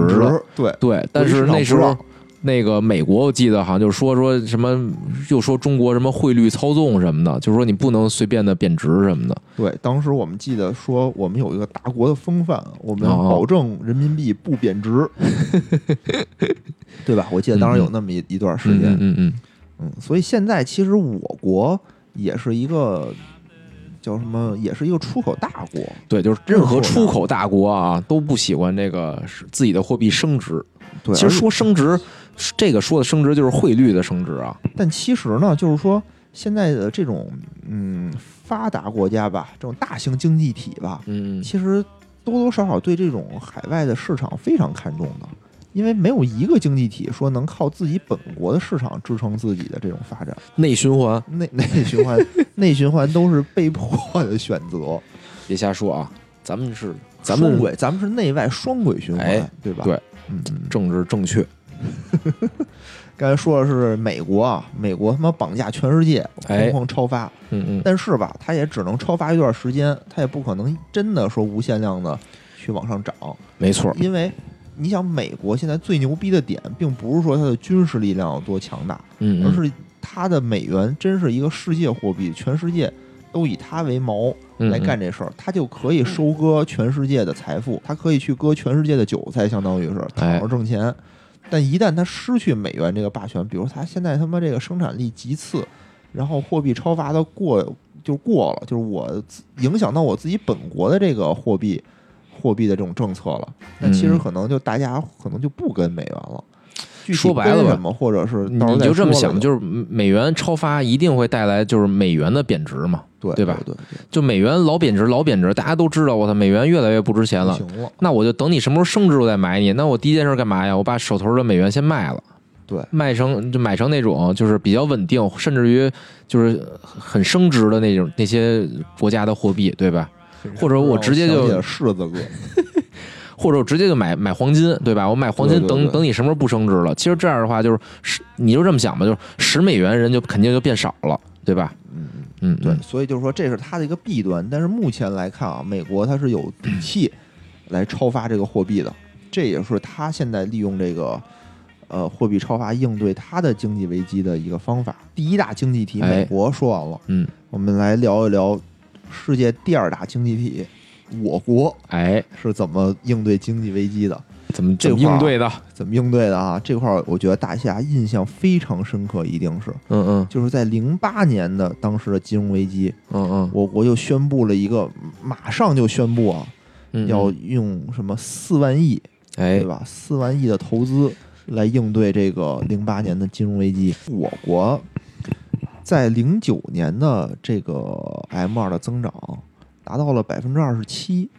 对，对，但是那时候那个美国我记得好像就说说什么，又说中国什么汇率操纵什么的，就是说你不能随便的贬值什么的。对，当时我们记得说，我们有一个大国的风范，我们哦保证人民币不贬值，对吧？我记得当时有那么一一段时嗯间，嗯嗯嗯，嗯，所以现在其实我国也是一个叫什么，也是一个出口大国，对，就是任何出口大国啊都不喜欢这个自己的货币升值。对。其实说升值，这个说的升值就是汇率的升值啊。但其实呢，就是说现在的这种嗯发达国家吧，这种大型经济体吧，嗯，其实多多少少对这种海外的市场非常看重的，因为没有一个经济体说能靠自己本国的市场支撑自己的这种发展，内循环，内内循环内循环都是被迫的选择，别瞎说啊，咱们是咱们双轨，咱们是内外双轨循环，哎对吧？对，嗯嗯。政治正确。刚才说的是美国啊，美国他妈绑架全世界，哎哐哐超发，嗯嗯，但是吧，它也只能超发一段时间，它也不可能真的说无限量的去往上涨，没错。因为你想，美国现在最牛逼的点，并不是说它的军事力量有多强大，嗯，嗯而是它的美元真是一个世界货币，全世界都以它为锚嗯来干这事儿，它就可以收割全世界的财富，它可以去割全世界的韭菜，相当于是哎躺着挣钱。但一旦它失去美元这个霸权，比如它现在他妈这个生产力极次，然后货币超发的过就过了，就是我影响到我自己本国的这个货币货币的这种政策了，那其实嗯可能就大家可能就不跟美元了。说白了什么，或者是你就这么想，就是美元超发一定会带来就是美元的贬值嘛。对对吧对就美元老贬值，老贬值，大家都知道，我操，美元越来越不值钱了。行了，那我就等你什么时候升值，我再买你。那我第一件事干嘛呀？我把手头的美元先卖了，对卖成就买成那种就是比较稳定，甚至于就是很升值的那种那些国家的货币，对吧？或者我直接就柿子哥，或者我直接就买买黄金，对吧？我买黄金，等等你什么时候不升值了？其实这样的话，就是十，你就这么想吧，就是十美元人就肯定就变少了，对吧？嗯嗯。嗯，对嗯，所以就是说这是它的一个弊端，但是目前来看啊，美国它是有底 气来超发这个货币的，这也是它现在利用这个呃货币超发应对它的经济危机的一个方法。第一大经济体哎美国说完了，嗯，我们来聊一聊世界第二大经济体我国哎，是怎么应对经济危机的，怎么这应对的？怎么应对的啊？这块儿我觉得大家印象非常深刻，一定是嗯嗯就是在零八年的当时的金融危机。嗯嗯我国就宣布了一个，马上就宣布啊，嗯，要用什么四万亿，哎对吧？四万亿的投资来应对这个零八年的金融危机。我国在零九年的这个 M 二的增长达到了百分之二十七，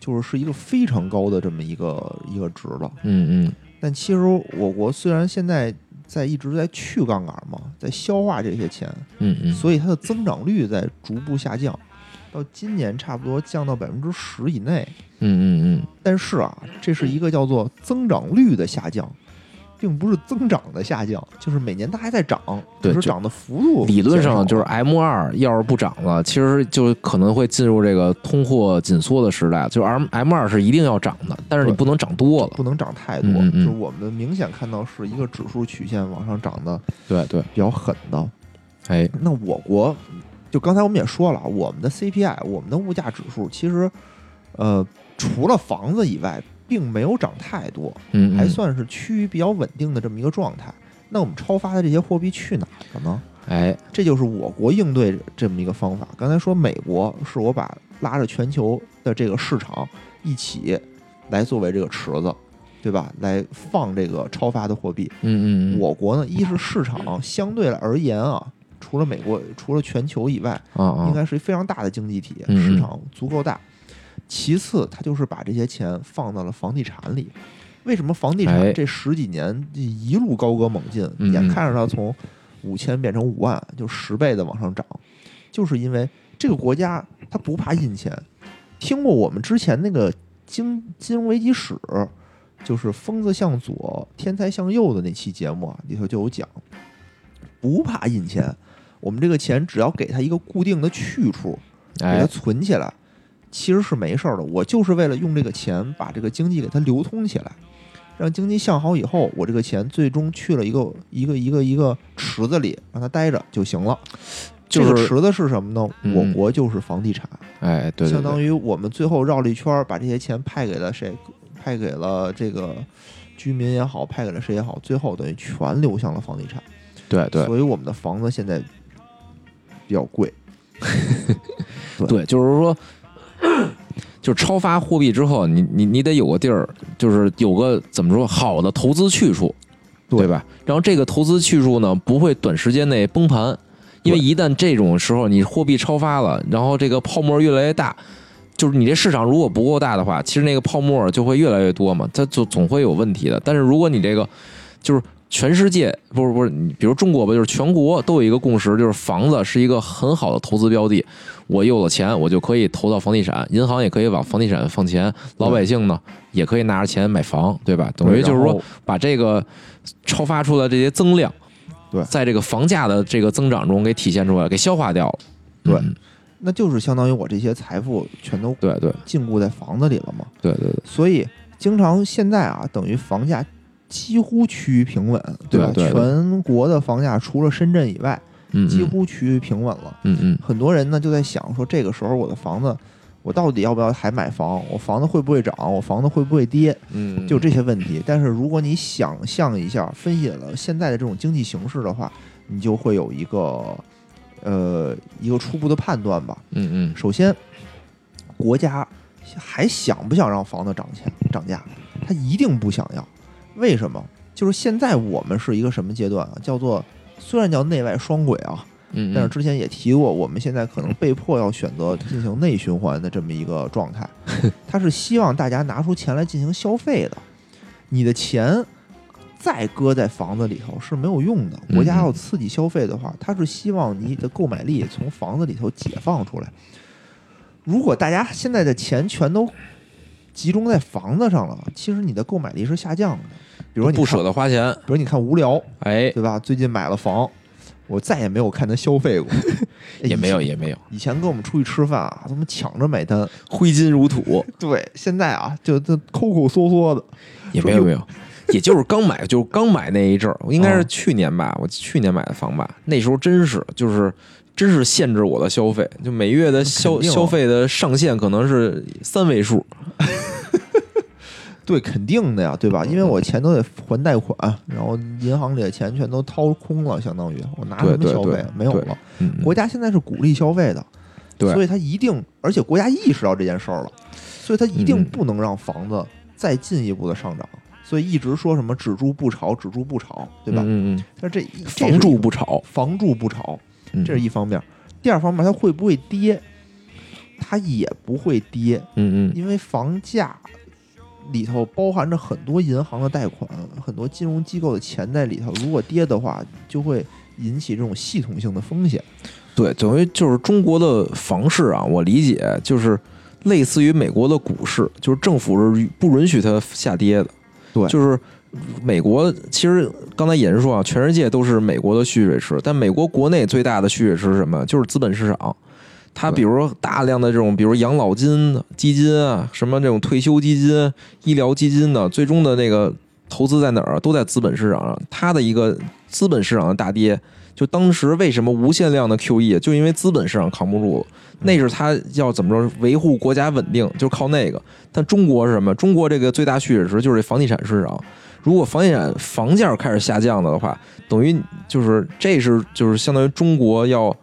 就是是一个非常高的这么一个一个值了。嗯嗯但其实我国虽然现在在一直在去杠杆嘛，在消化这些钱，嗯嗯，所以它的增长率在逐步下降，到今年差不多降到百分之十以内。嗯嗯但是啊，这是一个叫做增长率的下降，并不是增长的下降，就是每年它还在涨，对就只是涨的幅度嗯，理论上就是 M 二要是不涨了，其实就可能会进入这个通货紧缩的时代。就是 M M 二是一定要涨的，但是你不能涨多了。不能涨太多。嗯嗯嗯就是我们明显看到是一个指数曲线往上涨的对对，比较狠的。哎，那我国就刚才我们也说了，我们的 CPI，我们的物价指数其实呃除了房子以外，并没有涨太多。嗯，嗯还算是趋于比较稳定的这么一个状态。那我们超发的这些货币去哪儿了呢？哎，这就是我国应对这么一个方法。刚才说美国是我把拉着全球的这个市场一起来作为这个池子，对吧？来放这个超发的货币。嗯嗯嗯，我国呢，一是市场相对而言啊，除了美国，除了全球以外，啊啊，应该是非常大的经济体，市场足够大。其次，他就是把这些钱放到了房地产里。为什么房地哎产这十几年一路高歌猛进，嗯眼看着它从五千变成五万，就十倍的往上涨，就是因为这个国家它不怕印钱。听过我们之前那个金金融危机史，就是“疯子向左，天才向右”的那期节目啊，里头就有讲，不怕印钱，我们这个钱只要给它一个固定的去处，给它哎，存起来，其实是没事儿的。我就是为了用这个钱把这个经济给它流通起来，让经济向好以后，我这个钱最终去了一个一个一个一个池子里，让它待着就行了。就是这个池子是什么呢？嗯我国就是房地产，哎，对对相当，于我们最后绕了一圈儿，把这些钱派给了谁？派给了这个居民也好，派给了谁也好，最后等于全流向了房地产。对对所以我们的房子现在比较贵。对，就是说，就是超发货币之后，你你你得有个地儿，就是有个怎么说好的投资去处，对对吧？然后这个投资去处呢，不会短时间内崩盘，因为一旦这种时候你货币超发了，然后这个泡沫越来越大。就是你这市场如果不够大的话，其实那个泡沫就会越来越多嘛，它就总会有问题的。但是如果你这个就是全世界不是不是，你比如中国吧，就是全国都有一个共识，就是房子是一个很好的投资标的。我有了钱，我就可以投到房地产，银行也可以往房地产放钱，老百姓呢也可以拿着钱买房，对吧？等于就是说，把这个超发出来这些增量，对在这个房价的这个增长中给体现出来，给消化掉了。对嗯那就是相当于我这些财富全都对对禁锢在房子里了嘛。对对对，所以经常现在啊，等于房价几乎趋于平稳，吧？对对对全国的房价除了深圳以外，嗯，几乎趋于平稳了。嗯嗯很多人呢就在想说，这个时候我的房子，我到底要不要还买房？我房子会不会涨？我房子会不会跌？嗯，就这些问题。但是如果你想象一下，分析了现在的这种经济形势的话，你就会有一个呃一个初步的判断吧。嗯嗯首先，国家还想不想让房子涨钱涨价？他一定不想要。为什么？就是现在我们是一个什么阶段啊？叫做虽然叫内外双轨啊，嗯，但是之前也提过，我们现在可能被迫要选择进行内循环的这么一个状态。它是希望大家拿出钱来进行消费的，你的钱再搁在房子里头是没有用的。国家要刺激消费的话，它是希望你的购买力从房子里头解放出来。如果大家现在的钱全都集中在房子上了，其实你的购买力是下降的。比如说你不舍，得花钱，比如你看无聊，哎，对吧？最近买了房，我再也没有看他消费过，也没有也没有，以前跟我们出去吃饭啊，他们抢着买单。挥金如土，对，现在啊，就就抠抠缩缩的。也没有没有，也就是刚买，就是刚买那一阵儿，应该是哦去年吧，我去年买的房吧，那时候真是就是真是限制我的消费，就每月的消消费的上限可能是三位数，对，肯定的呀，对吧？因为我钱都得还贷款，然后银行里的钱全都掏空了，相当于我拿什么消费没有了。国家现在是鼓励消费的，对所以他一定，而且国家意识到这件事儿了，所以他一定嗯不能让房子再进一步的上涨，所以一直说什么只住不炒，只住不炒，对吧？嗯嗯但这房住不炒，房住不炒，嗯这是一方面。第二方面，它会不会跌？它也不会跌，嗯嗯因为房价里头包含着很多银行的贷款，很多金融机构的钱在里头。如果跌的话，就会引起这种系统性的风险。对，等于就是中国的房市啊，我理解就是类似于美国的股市，就是政府是不允许它下跌的。对就是美国其实刚才也是说啊，全世界都是美国的蓄水池，但美国国内最大的蓄水池是什么？就是资本市场。它比如说大量的这种，比如养老金基金啊，什么这种退休基金、医疗基金的，最终的那个投资在哪儿啊？都在资本市场上。它的一个资本市场的大跌，就当时为什么无限量的 QE，就因为资本市场扛不住了。那是他要怎么着维护国家稳定，就靠那个。但中国是什么？中国这个最大蓄水池就是房地产市场。如果房地产房价开始下降了的话，等于就是这是就是相当于中国要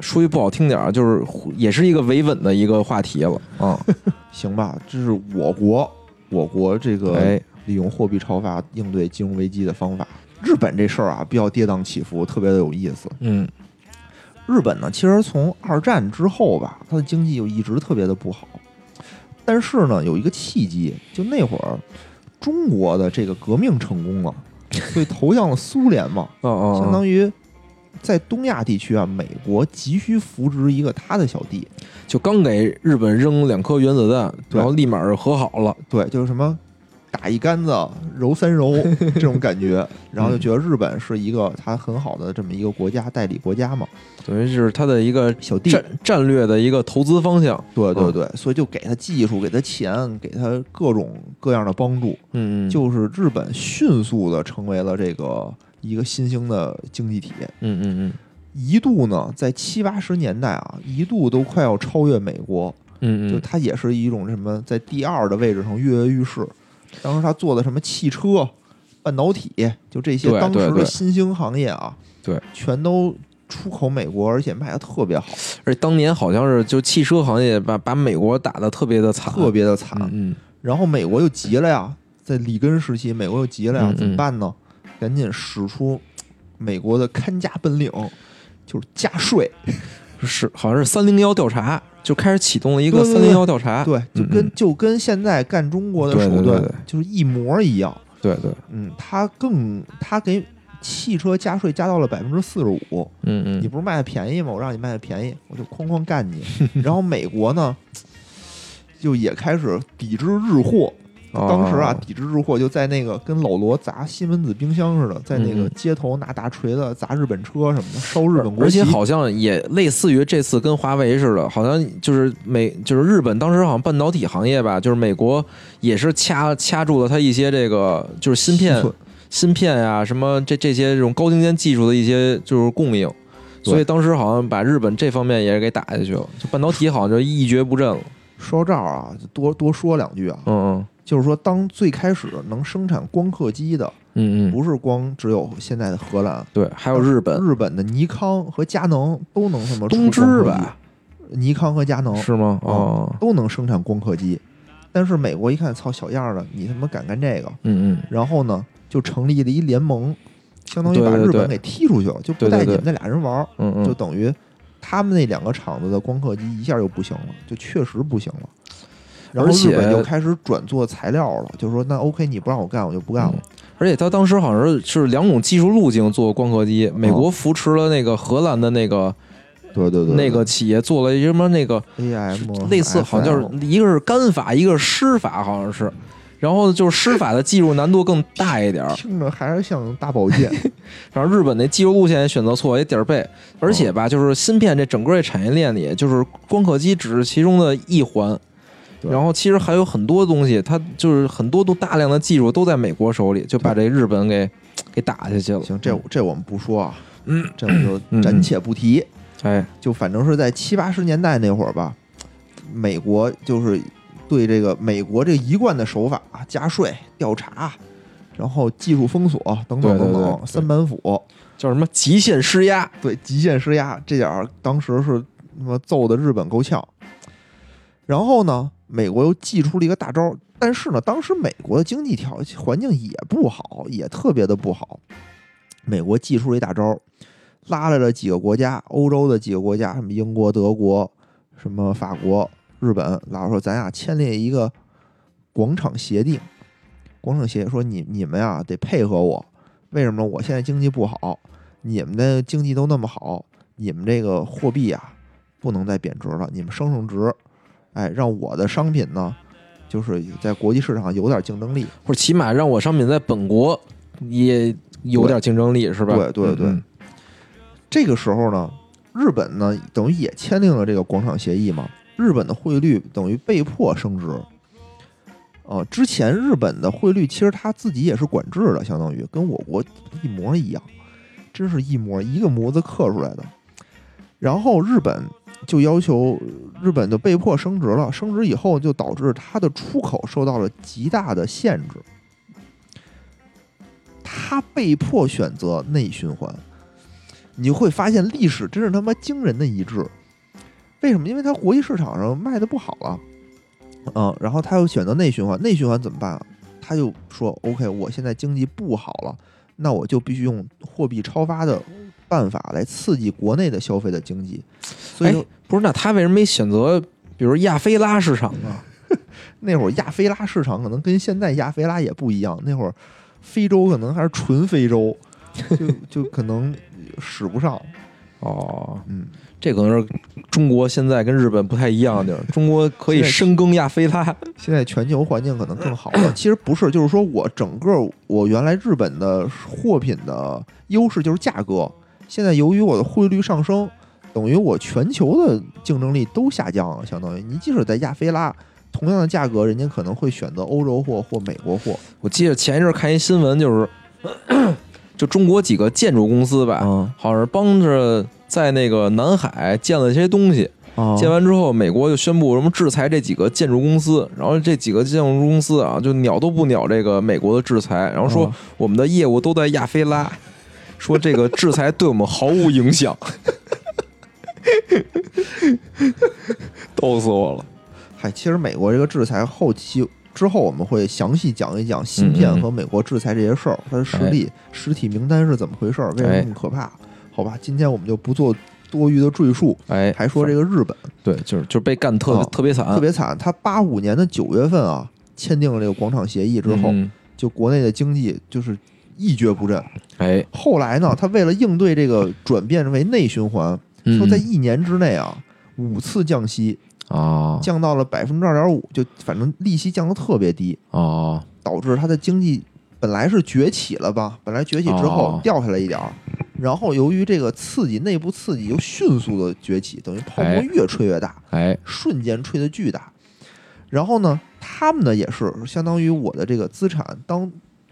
说句不好听点儿，就是 也是一个维稳的一个话题了啊。行吧，这是我国我国这个哎，利用货币超发应对金融危机的方法。日本这事儿啊，比较跌宕起伏，特别的有意思。嗯日本呢，其实从二战之后吧，它的经济就一直特别的不好。但是呢，有一个契机，就那会儿中国的这个革命成功了，所以投向了苏联嘛，相当于在东亚地区啊，美国急需扶植一个他的小弟。就刚给日本扔两颗原子弹，然后立马就和好了。对，就是什么打一竿子揉三揉 这种感觉，然后就觉得日本是一个他很好的这么一个国家代理国家嘛，等于是他的一个小弟，战战略的一个投资方向。嗯对对。对，所以就给他技术，给他钱，给他各种各样的帮助，嗯嗯，就是日本迅速的成为了这个一个新兴的经济体，嗯嗯嗯一度呢在七八十年代啊，一度都快要超越美国，嗯嗯就，它也是一种什么在第二的位置上跃跃欲试。当时他做的什么汽车、半导体，就这些当时的新兴行业啊，对，全都出口美国，而且卖的特别好，而且当年好像是就汽车行业把把美国打的特别的惨，特别的惨。嗯然后美国又急了呀，在里根时期，美国又急了呀，怎么办呢？赶紧使出美国的看家本领，就是加税。嗯，是好像是三零幺调查就开始启动了一个三零幺调查，对，就跟、就跟现在干中国的手段就是一模一样。对对，嗯，他更他给汽车加税加到了百分之四十五。嗯嗯，你不是卖的便宜吗？我让你卖的便宜，我就哐哐干你。然后美国呢，就也开始抵制日货。当时啊，哦。抵制日货就在那个跟老罗砸西门子冰箱似的，在那个街头拿大锤子砸日本车什么的，烧日本国旗而。且好像也类似于这次跟华为似的，好像就是美就是日本当时好像半导体行业吧，就是美国也是掐掐住了它一些这个就是芯片芯片呀、什么这这些这种高精尖技术的一些就是供应，所以当时好像把日本这方面也是给打下去了，就半导体好像就一蹶不振了。说到这儿啊，就多多说两句啊，嗯嗯就是说，当最开始能生产光刻机的，嗯嗯嗯，不是光只有现在的荷兰，对，还有日本日本的尼康和佳能都能什么出东芝吧，尼康和佳能是吗？哦，都能生产光刻机，但是美国一看，操小样儿的，你他妈敢干这个？嗯嗯，然后呢，就成立了一联盟，相当于把日本给踢出去了，就不带你们那俩人玩儿，嗯嗯，就等于他们那两个厂子的光刻机一下就不行了，就确实不行了。然后而且日本就开始转做材料了，就说那 OK，你不让我干，我就不干了。而且他当时好像是是两种技术路径做光刻机，美哦国扶持了那个荷兰的那个对对对，那个企业做了一什么那个 AM 类似，好像就是一个是干法，一个是湿法，好像是。然后就是湿法的技术难度更大一点儿，听着还是像大保健。然后日本那技术路线也选择错，也点儿背。而且吧，就是芯片这整个这产业链里，就是光刻机只是其中的一环。对然后其实还有很多东西，它就是很多都大量的技术都在美国手里，就把这日本给给打下去了。行，这这我们不说啊，嗯，这我们就暂且不提。哎，就反正是在七八十年代那会儿吧，美国就是对这个美国这一贯的手法，加税、调查，然后技术封锁等等等等，三板斧，叫什么极限施压？对极限施压，这点儿当时是他妈揍的日本够呛。然后呢，美国又祭出了一个大招，但是呢，当时美国的经济条环境也不好，也特别的不好。美国祭出了一大招，拉来了几个国家，欧洲的几个国家，什么英国、德国、什么法国、日本，老说咱俩签订一个广场协定。广场协议说你你们呀得配合我，为什么？我现在经济不好，你们的经济都那么好，你们这个货币啊不能再贬值了，你们升升值，哎，让我的商品呢，就是在国际市场有点竞争力。或者起码让我商品在本国也有点竞争力，是吧？对对对嗯这个时候呢，日本呢等于也签订了这个广场协议嘛，日本的汇率等于被迫升值。呃，之前日本的汇率其实它自己也是管制的，相当于跟我国一模一样，真是一模一个模子刻出来的。然后日本就要求日本就被迫升值了，升值以后就导致它的出口受到了极大的限制，它被迫选择内循环。你会发现历史真是他妈惊人的一致。为什么？因为它国际市场上卖的不好了，嗯，然后他又选择内循环，内循环怎么办啊？他就说：“OK，我现在经济不好了，那我就必须用货币超发的办法来刺激国内的消费的经济。”所以哎，不是，那他为什么没选择比如亚非拉市场啊？那会儿亚非拉市场可能跟现在亚非拉也不一样，那会儿非洲可能还是纯非洲，就 就可能使不上。哦，嗯，这可能是中国现在跟日本不太一样的地儿。中国可以深耕亚非拉，现在全球环境可能更好了。其实不是，就是说我整个我原来日本的货品的优势就是价格，现在由于我的汇率上升，等于我全球的竞争力都下降了。相当于你即使在亚非拉，同样的价格，人家可能会选择欧洲货或美国货。我记得前一阵儿看一新闻，就是 就中国几个建筑公司吧，嗯好像是帮着在那个南海建了一些东西，啊建完之后，美国就宣布什么制裁这几个建筑公司，然后这几个建筑公司啊，就鸟都不鸟这个美国的制裁，然后说啊我们的业务都在亚非拉，说这个制裁对我们毫无影响，逗死我了。嗨，其实美国这个制裁后期之后，我们会详细讲一讲芯片和美国制裁这些事儿，它的实力、实体名单是怎么回事儿，为什么哎那么可怕？好吧，今天我们就不做多余的赘述，哎，还说这个日本对，就是就是被干特、啊特别惨，特别惨，他八五年的九月份啊，签订了这个广场协议之后，嗯就国内的经济就是一蹶不振。哎，后来呢，他为了应对这个转变为内循环，嗯。说在一年之内啊，五次降息，啊降到了百分之二点五，就反正利息降得特别低。啊导致他的经济本来是崛起了吧，本来崛起之后哦。掉下来一点儿，然后由于这个刺激，内部刺激又迅速的崛起，等于泡沫哎。越吹越大，哎。瞬间吹的巨大。然后呢，他们呢也是相当于我的这个资产，当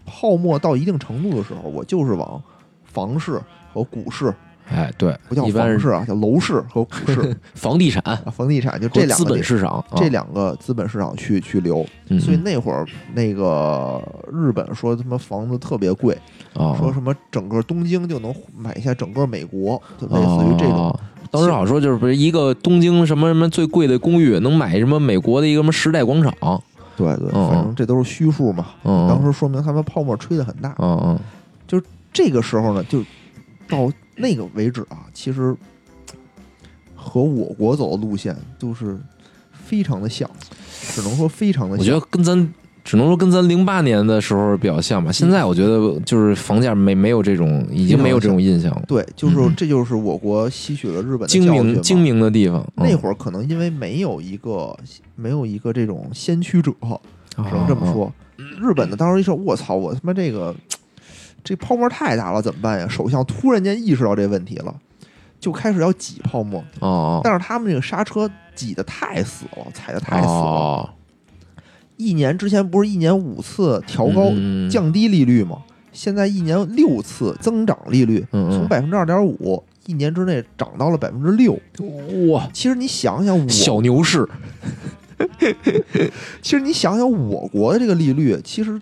泡沫到一定程度的时候，我就是往房市和股市，哎，对不叫房市啊，叫楼市和股市 房地产啊，房地产就这两个资本市场，啊这两个资本市场去去流。嗯所以那会儿那个日本说他妈房子特别贵，啊说什么整个东京就能买下整个美国，就类似于这种。哦当时好像说就是不是一个东京什么什么最贵的公寓能买什么美国的一个什么时代广场，对对，嗯反正这都是虚数嘛。嗯，当时说明他们泡沫吹得很大。嗯嗯这个时候呢，就到那个为止啊，其实和我国走的路线就是非常的像，只能说非常的像。我觉得跟咱只能说跟咱零八年的时候比较像吧。现在我觉得就是房价没没有这种，已经没有这种印象了。对，就是、嗯这就是我国吸取了日本的精明精明的地方，那会儿可能因为没有一个没有一个这种先驱者，只能这么。说。日本的当时一说，我操，我他妈这个这泡沫太大了，怎么办呀？首相突然间意识到这问题了，就开始要挤泡沫，但是他们这个刹车挤得太死了，踩得太死了。哦，一年之前不是一年五次调高、嗯降低利率吗？现在一年六次增长利率，从百分之二点五一年之内涨到了百分之六。哇，其实你想想我，小牛市，其实你想想我国的这个利率，其实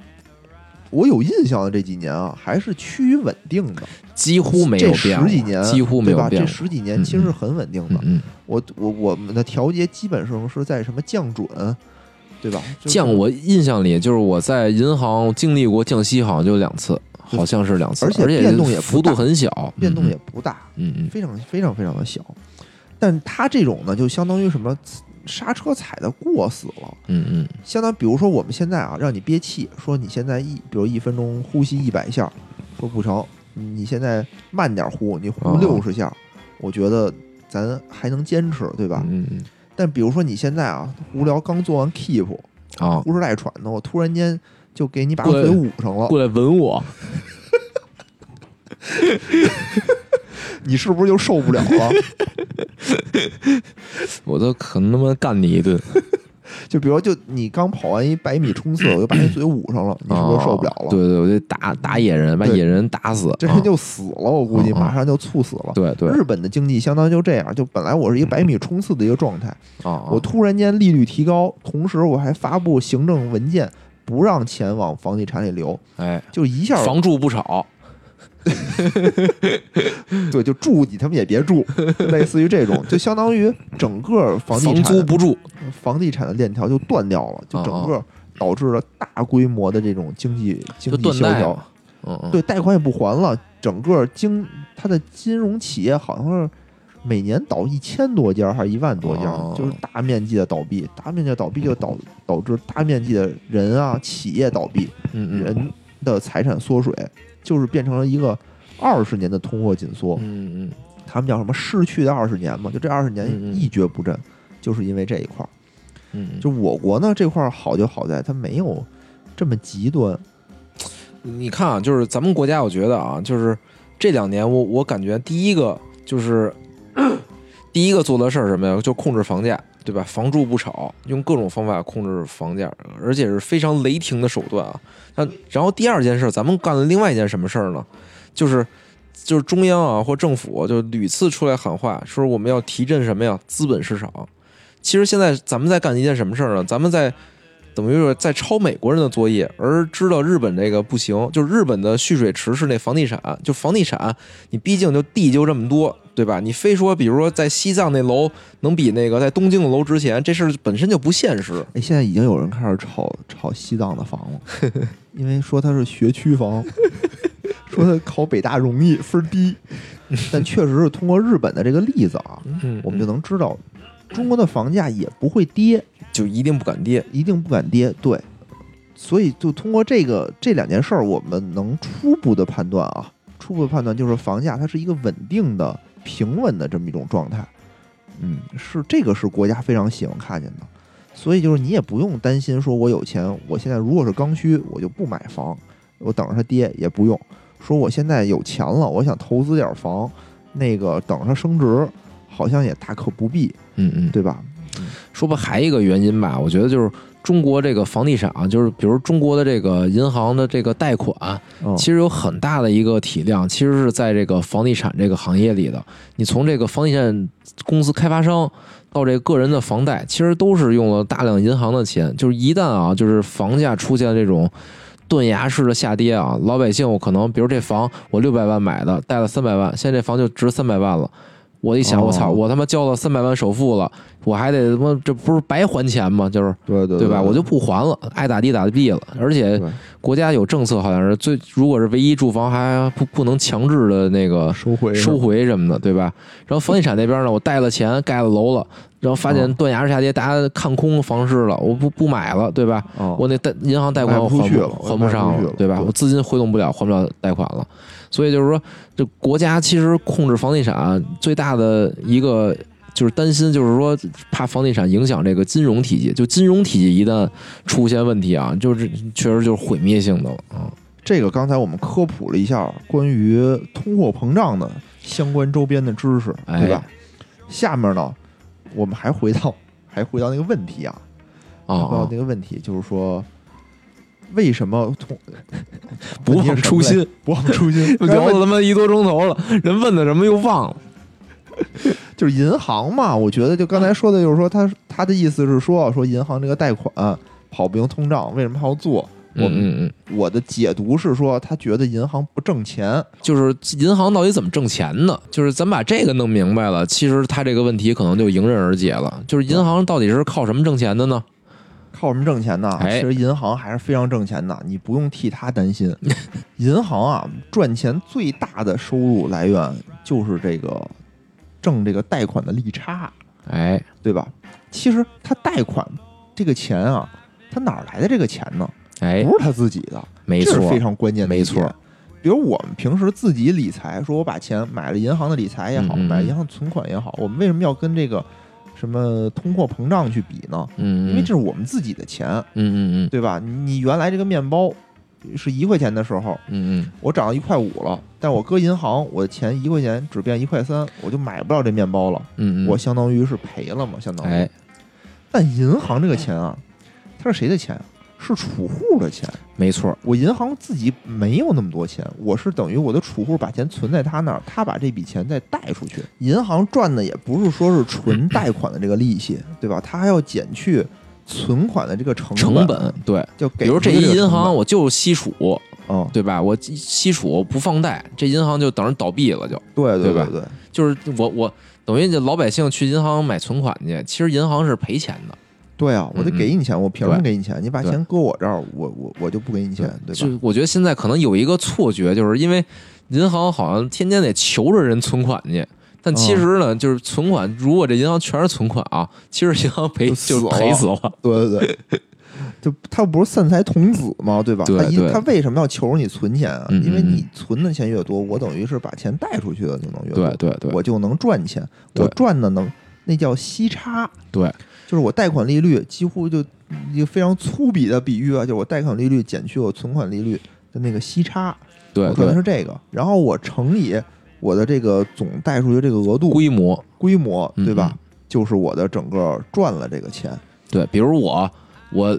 我有印象的这几年啊，还是趋于稳定的，几乎没有变过，十几年几乎没对吧？这有变这。十几年嗯其实是很稳定的。嗯嗯，我我我们的调节基本上是在什么降准，对吧？就是降我印象里就是我在银行经历过降息，好像就两次，好像是两次，而且变动也幅度很小，变动嗯也不大，嗯嗯非常非常非常的小。但它这种呢，就相当于什么刹车踩的过死了。嗯嗯相当比如说我们现在啊，让你憋气，说你现在一，比如一分钟呼吸一百下，说不成，你现在慢点呼，你呼哦六十下，我觉得咱还能坚持，对吧？嗯嗯但比如说你现在啊，无聊刚做完 keep，啊，呼哧带喘的，我突然间就给你把嘴捂上了，过来吻我，你是不是就受不了了？我都可能他妈干你一顿，就比如就你刚跑完一百米冲刺，我就把你嘴捂上了，你是不是受不了了？啊对对，我就打打野人，把野人打死，啊这人就死了，我估计马上就猝死了。对对日本的经济相当于就这样，就本来我是一个百米冲刺的一个状态，啊，我突然间利率提高，同时我还发布行政文件，不让钱往房地产里流，哎，就一下房住不炒，对，就住你他妈也别住，类似于这种，就相当于整个房地房产租不住，房地产的链条就断掉了，就整个导致了大规模的这种经济经济萧条对，贷款也不还了，整个经它的金融企业好像是每年倒一千多家还是一万多家，哦。就是大面积的倒闭，大面积的倒闭就导导致大面积的人啊企业倒闭，嗯嗯。人的财产缩水，就是变成了一个二十年的通货紧缩。嗯嗯，他们叫什么逝去的二十年嘛，就这二十年一蹶不振，就是因为这一块儿。嗯，就我国呢这块儿好就好在它没有这么极端，你看啊，就是咱们国家，我觉得啊，就是这两年我我感觉第一个就是 第一个做的事儿是什么呀？就控制房价，对吧？房住不炒，用各种方法控制房价，而且是非常雷霆的手段啊。那然后第二件事，咱们干了另外一件什么事儿呢？就是就是中央啊或政府就屡次出来喊话，说我们要提振什么呀？资本市场。其实现在咱们在干一件什么事儿呢？咱们在等于是在抄美国人的作业，而知道日本这个不行，就日本的蓄水池是那房地产，就房地产，你毕竟就地就这么多，对吧？你非说比如说在西藏那楼能比那个在东京的楼值钱，这事儿本身就不现实。哎，现在已经有人开始炒炒西藏的房了，因为说它是学区房，说它考北大容易分儿低，但确实是通过日本的这个例子啊，嗯我们就能知道，中国的房价也不会跌，就一定不敢跌。一定不敢跌。对，所以就通过这个这两件事儿，我们能初步的判断啊，初步的判断就是房价它是一个稳定的、平稳的这么一种状态。嗯，是这个是国家非常喜欢看见的，所以就是你也不用担心说我有钱，我现在如果是刚需，我就不买房，我等着它跌也不用。说我现在有钱了，我想投资点房，那个等着它升值，好像也大可不必，嗯嗯，对吧？说吧，还一个原因吧，我觉得就是中国这个房地产啊，就是比如中国的这个银行的这个贷款，嗯其实有很大的一个体量，其实是在这个房地产这个行业里的。你从这个房地产公司开发商到这个个人的房贷，其实都是用了大量银行的钱。就是一旦啊，就是房价出现这种断崖式的下跌啊，老百姓我可能比如这房我六百万买的，贷了三百万，现在这房就值三百万了。我一想，哦我操，我他妈交了三百万首付了，我还得他妈这不是白还钱吗？就是对对对吧？我就不还了，爱咋地咋地了。而且国家有政策，好像是最如果是唯一住房还不不能强制的那个收回收回什么的，对吧？然后房地产那边呢，我贷了钱盖了楼了，然后发现哦断崖式下跌，大家看空房市了，我不不买了，对吧？哦，我那贷银行贷款我还卖不去了还不上了对吧？我资金回笼不了，还不了贷款了。所以就是说，这国家其实控制房地产最大的一个就是担心，就是说怕房地产影响这个金融体系。就金融体系一旦出现问题啊，就是确实就是毁灭性的了啊。这个刚才我们科普了一下关于通货膨胀的相关周边的知识，哎对吧？下面呢，我们还回到还回到那个问题啊，啊啊回到那！个问题，就是说为什么通不忘初心，不忘初心？聊了他妈一多钟头了，人问的什么又忘了。就是银行嘛，我觉得就刚才说的，就是说他他的意思是说，说银行这个贷款跑不赢通胀，为什么还要做？我嗯我的解读是说，他觉得银行不挣钱，就是银行到底怎么挣钱呢？就是咱把这个弄明白了，其实他这个问题可能就迎刃而解了。就是银行到底是靠什么挣钱的呢？靠什么挣钱呢？哎其实银行还是非常挣钱的，你不用替他担心。银行啊，赚钱最大的收入来源就是这个挣这个贷款的利差，哎，对吧？其实他贷款这个钱啊，他哪儿来的这个钱呢？哎，不是他自己的，没错，这是非常关键的没错点。比如我们平时自己理财，说我把钱买了银行的理财也好，嗯嗯嗯买了银行存款也好，我们为什么要跟这个什么通货膨胀去比呢？嗯，因为这是我们自己的钱，嗯嗯嗯对吧？你你原来这个面包是一块钱的时候，嗯嗯我涨到一块五了，但我搁银行，我的钱一块钱只变一块三，我就买不了这面包了，嗯嗯，我相当于是赔了嘛，相当于。哎，但银行这个钱啊，它是谁的钱？是储户的钱。没错，我银行自己没有那么多钱，我是等于我的储户把钱存在他那儿，他把这笔钱再贷出去。银行赚的也不是说是纯 贷款的这个利息，对吧？他还要减去存款的这个成成本对，就给比如这银行，我就吸储，嗯，对吧？我西储不放贷，这银行就等着倒闭了就。对对吧对对，就是我我等于这老百姓去银行买存款去，其实银行是赔钱的，对啊，我得嗯给你钱，我凭什么给你钱？你把钱搁我这儿，我我我就不给你钱，对吧？就我觉得现在可能有一个错觉，就是因为银行好像天天得求着人存款去。但其嗯实呢，就是存款，如果这银行全是存款啊，其实银行赔就赔死了。对对对，就他不是散财童子吗？对吧？对他一对他为什么要求你存钱啊？嗯嗯因为你存的钱越多，我等于是把钱贷出去的就能越多，对对对我就能赚钱。我赚的能那叫息差，对，就是我贷款利率几乎就一个非常粗鄙的比喻啊，就是我贷款利率减去我存款利率的那个息差，对可能，是这个，然后我乘以我的这个总贷出去这个额度规模规模，嗯对吧？嗯就是我的整个赚了这个钱，对，比如我我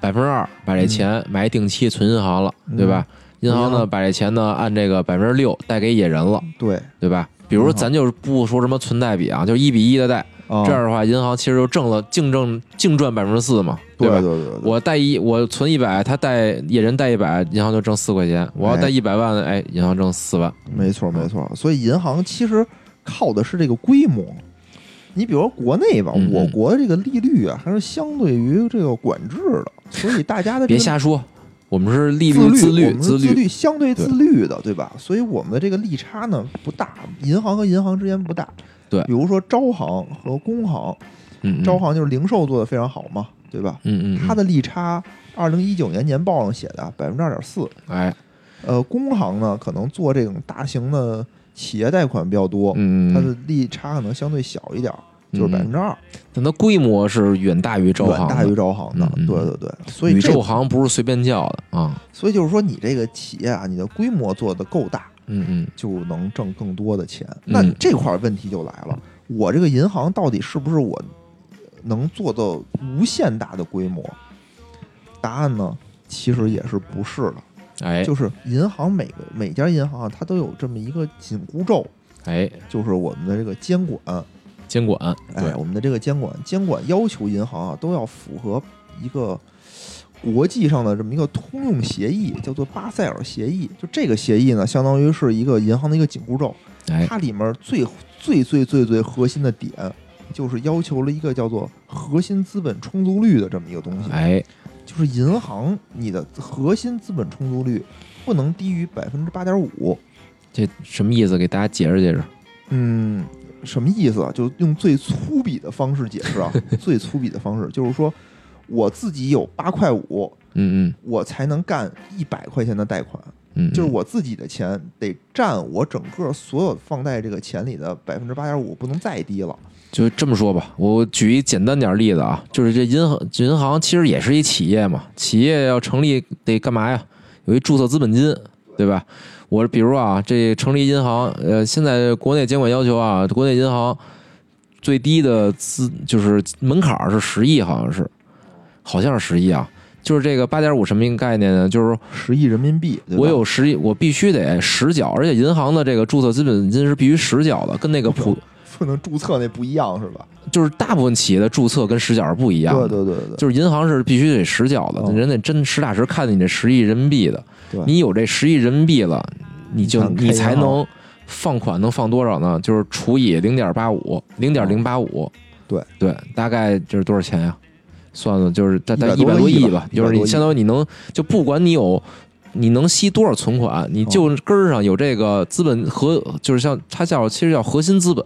百分之二把这钱买定期存银行了，嗯对吧？银行呢把这钱呢按这个百分之六贷给野人了，对，对吧？比如咱就是不说什么存贷比啊，就一比一的贷，啊这样的话，银行其实就挣了净挣净赚百分之四嘛，吧？对对对对，我贷一，我存一百，他贷野人贷一百，银行就挣四块钱。我要贷一百万，哎，银行挣四万。没错没错，所以银行其实靠的是这个规模。你比如说国内吧，嗯嗯我国的这个利率啊，还是相对于这个管制的，所以大家的这个别瞎说，我们是利自率自律我们是自律，相对自律的，对吧？所以我们的这个利差呢不大，银行和银行之间不大。对比如说招行和工行，招行就是零售做的非常好嘛，对吧？嗯嗯，它的利差，二零一九年年报上写的百分之二点四。哎，呃，工行呢可能做这种大型的企业贷款比较多，嗯，它的利差可能相对小一点儿，就是百分之二，但它规模是远大于招行的，远大于招行的。对对对，所以这宇宙行不是随便叫的啊。所以就是说，你这个企业啊，你的规模做得够大，嗯嗯，就能挣更多的钱。嗯那这块儿问题就来了，我这个银行到底是不是我能做到无限大的规模？答案呢，其实也是不是的。哎就是银行每个每家银行啊，它都有这么一个紧箍咒，哎，就是我们的这个监管。监管对哎，我们的这个监管监管要求银行啊都要符合一个国际上的这么一个通用协议，叫做巴塞尔协议。就这个协议呢，相当于是一个银行的一个紧箍咒，哎它里面最最最最最核心的点，就是要求了一个叫做核心资本充足率的这么一个东西。哎就是银行你的核心资本充足率不能低于百分之八点五。这什么意思？给大家解释解释。嗯，什么意思啊？就用最粗鄙的方式解释啊，最粗鄙的方式就是说，我自己有八块五，嗯嗯我才能干一百块钱的贷款，嗯，就是我自己的钱得占我整个所有放贷这个钱里的百分之八点五，不能再低了。就这么说吧，我举一简单点儿例子啊，就是这银行银行其实也是一企业嘛，企业要成立得干嘛呀？有一注册资本金，对吧？我比如啊，这成立银行，呃，现在国内监管要求啊，国内银行最低的资就是门槛儿是十亿，好像是，好像是十亿啊。就是这个八点五什么一个概念呢？就是十亿人民币，我有十亿，我必须得实缴，而且银行的这个注册资本金是必须实缴的，跟那个普不能注册那不一样是吧？就是大部分企业的注册跟实缴是不一样的。对对对对，就是银行是必须得实缴的，嗯人得真实打实看见你这十亿人民币的，你有这十亿人民币了，你就你才能放款能放多少呢？就是除以零点八五，零点零八五，对对，大概就是多少钱呀？算了，就是大概一百多亿吧就是你相当于你能就不管你有。你能吸多少存款？你就根儿上有这个资本核，就是像它叫其实叫核心资本，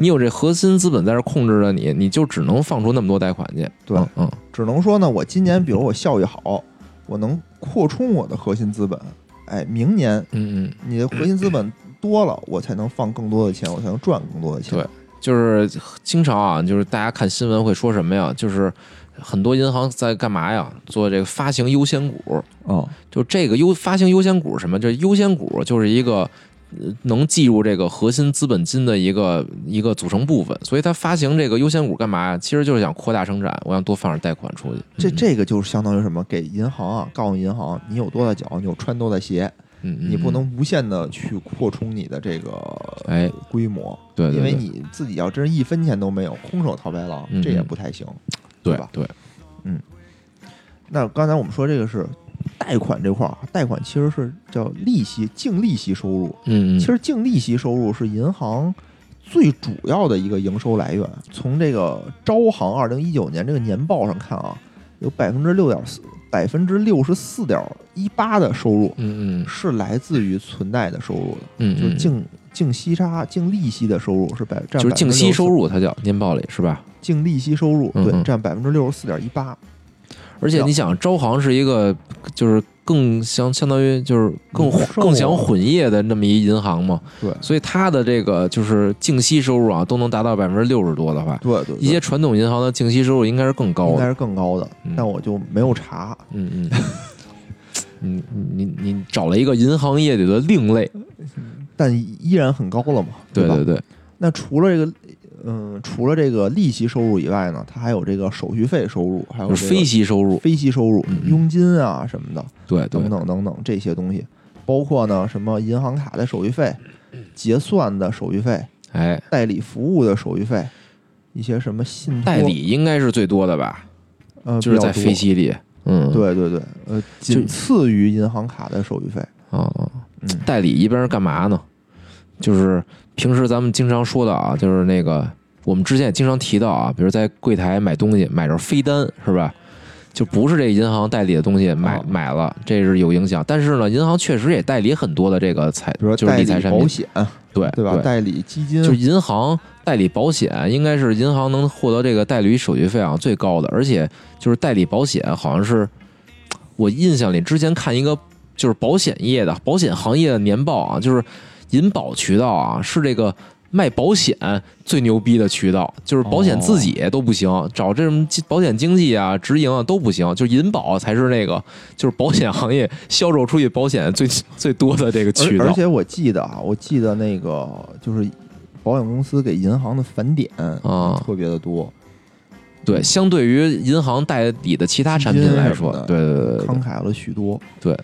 你有这核心资本在这控制着你，你就只能放出那么多贷款去。对嗯嗯，只能说呢，我今年比如我效益好，我能扩充我的核心资本。哎，明年嗯嗯，你的核心资本多了，我才能放更多的钱，我才能赚更多的钱。对就是经常啊，就是大家看新闻会说什么呀？就是很多银行在干嘛呀？做这个发行优先股。哦，就这个优发行优先股是什么？这优先股就是一个呃能计入这个核心资本金的一个一个组成部分，所以它发行这个优先股干嘛呀？其实就是想扩大生产，我想多放点贷款出去。这嗯这个就是相当于什么？给银行啊，告诉银行你有多大脚，你有穿多大鞋，嗯，嗯你不能无限的去扩充你的这个哎，规模，对对对，因为你自己要真是一分钱都没有，空手套白狼，嗯这也嗯不太行。吧对嗯，那刚才我们说这个是贷款这块儿啊，贷款其实是叫利息净利息收入。嗯嗯，其实净利息收入是银行最主要的一个营收来源。从这个招行二零一九年这个年报上看啊，有百分之六点四，百分之六十四点一八的收入嗯嗯是来自于存贷的收入的，嗯，嗯就是净净息差、净利息的收入是百占就是净息收入，它叫年报里是吧？净利息收入对占百分之六十四点一八。而且你想，招行是一个就是更相相当于就是更更想混业的那么一银行嘛，对所以它的这个就是净息收入啊都能达到百分之六十多的话，对对，一些传统银行的净息收入应该是更高的。应该是更高的嗯，但我就没有查。嗯嗯。你你你你找了一个银行业里的另类，但依然很高了嘛，吧？对对对，那除了这个，嗯，除了这个利息收入以外呢，它还有这个手续费收入，还有就是非息收入，非息收入嗯、嗯佣金啊什么的，对对。等等等等这些东西，包括呢什么银行卡的手续费、结算的手续费、哎，代理服务的手续费，一些什么信托代理应该是最多的吧，呃就是在比较多。飞息里，嗯，对对对，呃，仅次于银行卡的手续费。啊啊，嗯，代理一般是干嘛呢？就是平时咱们经常说的啊，就是那个我们之前也经常提到啊，比如在柜台买东西买着飞单是吧？就不是这银行代理的东西买、啊买了，这是有影响。但是呢，银行确实也代理很多的这个财，就是比如说代理理财产品，保险，对对吧？代理基金，就银行代理保险，应该是银行能获得这个代理手续费啊最高的，而且就是代理保险，好像是我印象里之前看一个就是保险业的保险行业的年报啊，就是银保渠道啊是这个卖保险最牛逼的渠道，就是保险自己都不行，找这种保险经纪啊、直营啊都不行，就银保才是那个就是保险行业销售出去保险最 最多的这个渠道而而。且我记得啊，我记得那个就是保险公司给银行的返点啊特别的多，对，相对于银行代理的其他产品来说对对对慷慨了许多。对，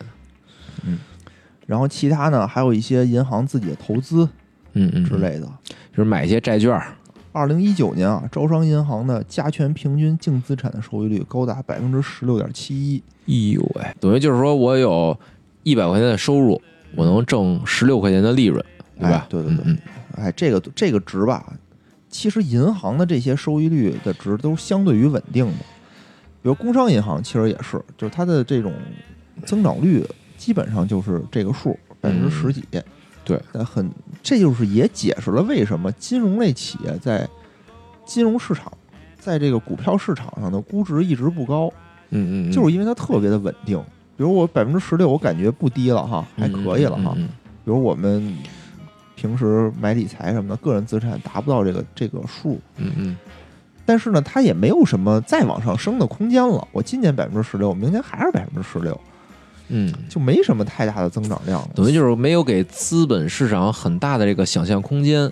然后其他呢，还有一些银行自己的投资嗯嗯，之，类的。就是买一些债券儿，二零一九年啊，招商银行的加权平均净资产的收益率高达百分之十六点七一。哎呦喂，等于就是说我有一百块钱的收入，我能挣十六块钱的利润，对吧哎？对对对嗯哎，这个这个值吧，其实银行的这些收益率的值都相对于稳定的。比如工商银行其实也是，就是它的这种增长率基本上就是这个数，百分之十几。嗯对，但很这就是也解释了为什么金融类企业在金融市场，在这个股票市场上的估值一直不高，嗯嗯嗯，就是因为它特别的稳定。比如我百分之十六，我感觉不低了哈，还可以了哈。比如我们平时买理财什么的，个人资产达不到这个这个数，嗯嗯但是呢，它也没有什么再往上升的空间了。我今年百分之十六，明年还是百分之十六，嗯，就没什么太大的增长量。等于就是没有给资本市场很大的这个想象空间，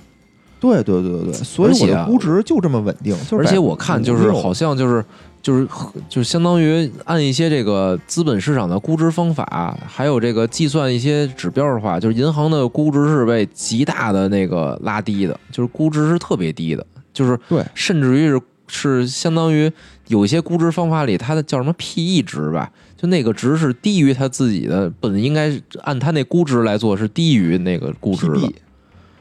对对对对对，所以我的估值就这么稳定。就是而且我看就是好像就是就是就相当于按一些这个资本市场的估值方法，还有这个计算一些指标的话，就是银行的估值是被极大的那个拉低的，就是估值是特别低的，就是对甚至于是是相当于有一些估值方法里，它的叫什么 PE 值吧，就那个值是低于他自己的本应该是按他那估值来做是低于那个估值的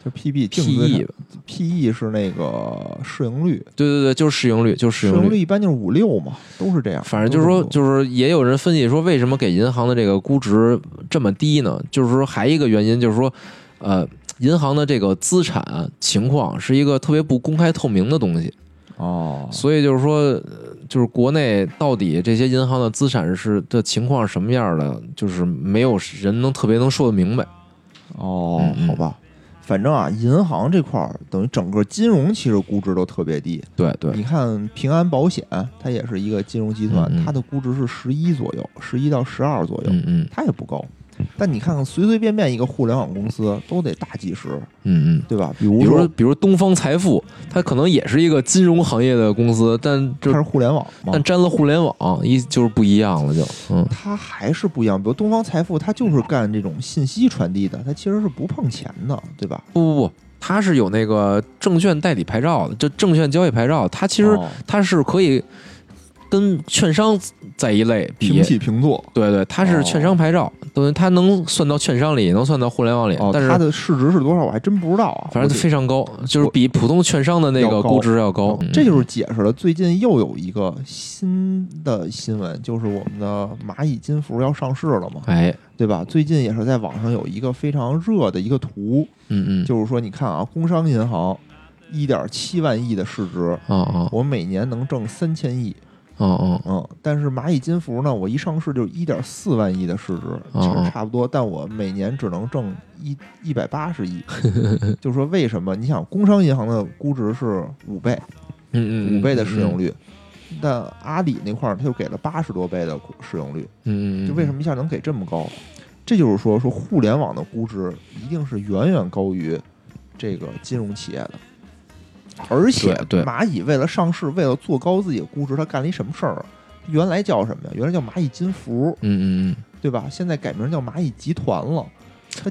就 PB 净资 PE 产 PE 是那个市盈率，对对对，就是市盈率，就是市市盈率盈率一般就是五六嘛，都是这样。反正就是说，就是也有人分析说，为什么给银行的这个估值这么低呢？就是说，还一个原因就是说，呃，银行的这个资产情况是一个特别不公开透明的东西，哦，所以就是说，呃就是国内到底这些银行的资产是的情况是什么样的，就是没有人能特别能说得明白。哦好吧，反正啊，银行这块儿等于整个金融其实估值都特别低。对对，你看平安保险，它也是一个金融集团，嗯嗯它的估值是十一左右，十一到十二左右，嗯嗯它也不高。但你看看随随便便一个互联网公司都得大几十，嗯嗯。对吧？比如比如说比如东方财富，它可能也是一个金融行业的公司，但就它是互联网嘛但，沾了互联网，一就是不一样了就，嗯它还是不一样。比如东方财富，它就是干这种信息传递的，它其实是不碰钱的，对吧？不不不，它是有那个证券代理牌照的，就证券交易牌照，它其实哦它是可以跟券商在一类比平，起平坐。对对，它是券商牌照，等于它能算到券商里，也能算到互联网里，哦，但是它的市值是多少？我还真不知道啊。反正非常高，就是比普通券商的那个估值要高这就是解释了最近又有一个新的新闻，就是我们的蚂蚁金服要上市了嘛，哎，对吧？最近也是在网上有一个非常热的一个图，嗯嗯，就是说你看啊，工商银行一点七万亿的市值，啊啊我每年能挣三千亿，哦哦嗯，但是蚂蚁金服呢，我一上市就一点四万亿的市值，哦其实差不多，但我每年只能挣一一百八十亿。就是说，为什么？你想，工商银行的估值是五倍，嗯嗯，五倍的市盈率，率，但阿里那块儿它就给了八十多倍的股市盈率，嗯嗯，就为什么一下能给这么高？这就是说，说互联网的估值一定是远远高于这个金融企业的。而且对对蚂蚁为了上市，为了做高自己的估值，它干了一什么事儿啊？原来叫什么呀？原来叫蚂蚁金服，嗯嗯嗯，对吧？现在改名叫蚂蚁集团了。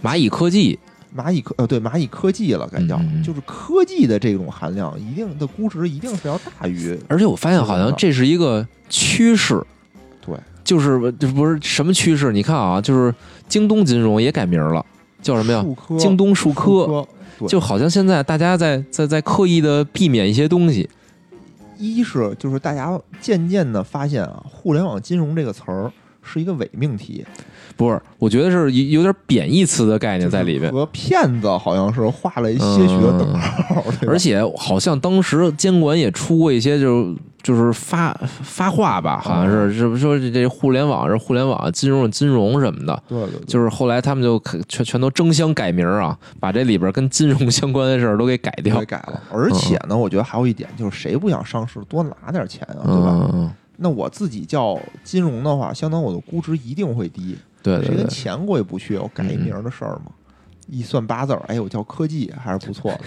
蚂蚁科技，蚂蚁科呃对蚂蚁科技了，该叫、就是科技的这种含量，一定的估值一定是要大于 而且我发现好像这是一个趋势，对，就是这不是什么趋势？你看啊，就是京东金融也改名了，叫什么呀？京东数数科，就好像现在大家在在在刻意的避免一些东西。一是就是大家渐渐的发现啊，互联网金融这个词儿是一个伪命题，不是，我觉得是有有点贬义词的概念在里边，和骗子好像是画了一些许的等号，而且好像当时监管也出过一些就是就是发发话吧，好像是是不是说这这互联网是互联网，金融是金融什么的。对对对，就是后来他们就可全全都争相改名啊，把这里边跟金融相关的事儿都给改掉给，改了。而且呢，我觉得还有一点就是，谁不想上市多拿点钱啊，对吧？嗯，那我自己叫金融的话，相当我的估值一定会低，谁跟对对对，钱过意不去？我改一名儿的事儿嘛，一算八字儿，哎，我叫科技还是不错的。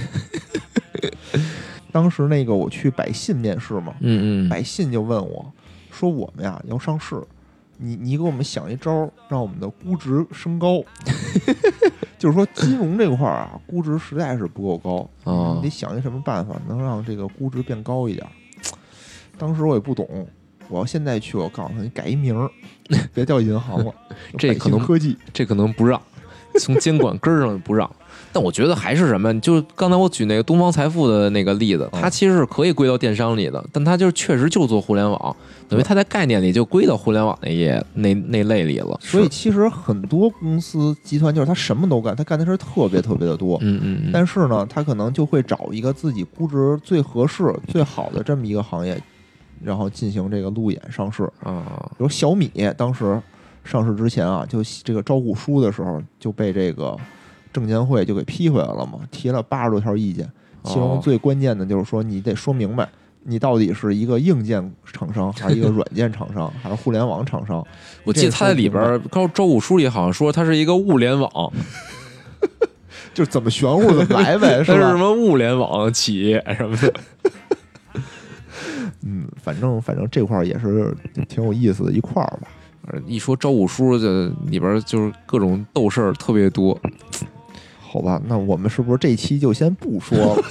当时那个我去百信面试嘛，嗯嗯，百信就问我说：“我们呀要上市，你你给我们想一招儿，让我们的估值升高。就是说金融这块儿啊，估值实在是不够高，哦你得想一什么办法能让这个估值变高一点儿。当时我也不懂，我要现在去，我告诉他你改一名儿，别叫银行了，这可能科技。这可能不让，从监管根儿上不让。但我觉得还是什么，就刚才我举那个东方财富的那个例子，它其实是可以归到电商里的，但它就是确实就做互联网，等于它在概念里就归到互联网那页那那类里了。所以其实很多公司集团就是他什么都干，他干的事儿特别特别的多。嗯嗯嗯，但是呢，他可能就会找一个自己估值最合适、最好的这么一个行业，然后进行这个路演上市。啊，比如小米当时上市之前啊，就这个招股书的时候就被这个证监会就给批回来了嘛，提了八十多条意见，其中哦最关键的就是说你得说明白。你到底是一个硬件厂商，还是一个软件厂商，还是互联网厂商？我记得他在里边儿招招股书里好像说它是一个物联网，就怎么玄乎怎么来呗，是吧？什么物联网企业什么的。嗯，反正反正这块儿也是挺有意思的一块儿吧。一说招股书，这里边儿就是各种斗事儿特别多。好吧，那我们是不是这期就先不说了？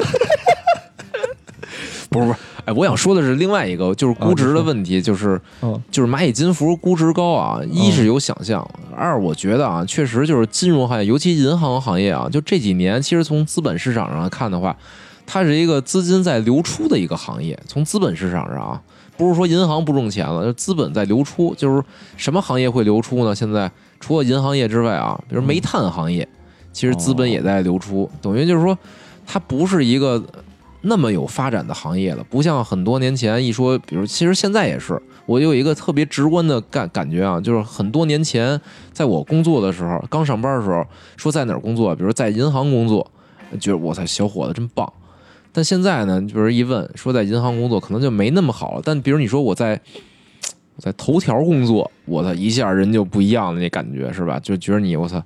不是不是，哎，我想说的是另外一个，就是估值的问题，就是嗯就是蚂蚁金服估值高啊，一是有想象，二我觉得啊，确实就是金融行业，尤其银行行业啊，就这几年，其实从资本市场上看的话，它是一个资金在流出的一个行业。从资本市场上啊，不是说银行不挣钱了，就资本在流出。就是什么行业会流出呢？现在除了银行业之外啊，比如煤炭行业，其实资本也在流出，等于就是说，它不是一个那么有发展的行业了，不像很多年前一说，比如其实现在也是，我有一个特别直观的感感觉啊，就是很多年前在我工作的时候，刚上班的时候，说在哪儿工作，比如在银行工作，觉得我操小伙子真棒。但现在呢，比如一问说在银行工作，可能就没那么好了。但比如你说我在我在头条工作，我操一下人就不一样了，那感觉是吧？就觉得你我操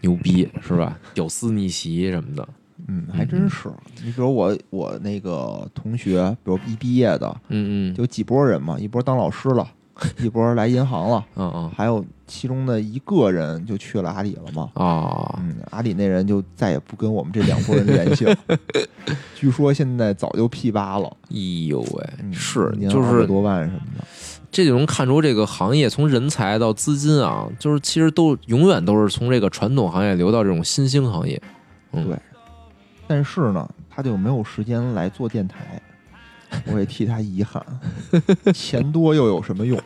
牛逼是吧？屌丝逆袭什么的，嗯，还真是。你比如我我那个同学，比如一毕业的，嗯嗯有几波人嘛，一波当老师了，一波来银行了，嗯嗯还有其中的一个人就去了阿里了嘛。啊，嗯，阿里那人就再也不跟我们这两拨人联系了。据说现在早就 P 八了，哎呦喂，嗯是年就是多万什么的。这就能看出这个行业从人才到资金啊，就是其实都永远都是从这个传统行业流到这种新兴行业。嗯对但是呢，他就没有时间来做电台，我也替他遗憾。钱多又有什么用？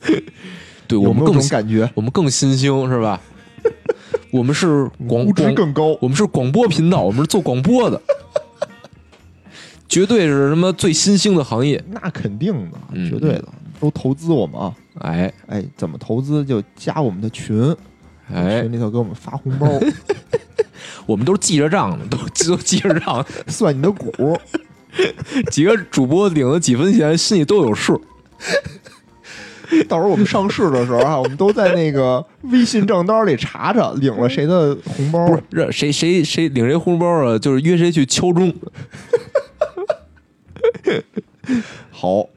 对我们更种感觉？我们更新兴是吧？我们是 广估值广，更高。我们是广播频道，我们是做广播的。绝对是什么最新兴的行业。那肯定的，嗯绝对的，都投资我们啊！哎哎，怎么投资就加我们的群，哎群，里头给我们发红包，我们都是记着账的，都都记着账，算你的股。几个主播领了几分钱，心里都有数。到时候我们上市的时候啊，我们都在那个微信账单里查查领了谁的红包。不是让谁谁谁领谁红包啊？就是约谁去敲钟。好，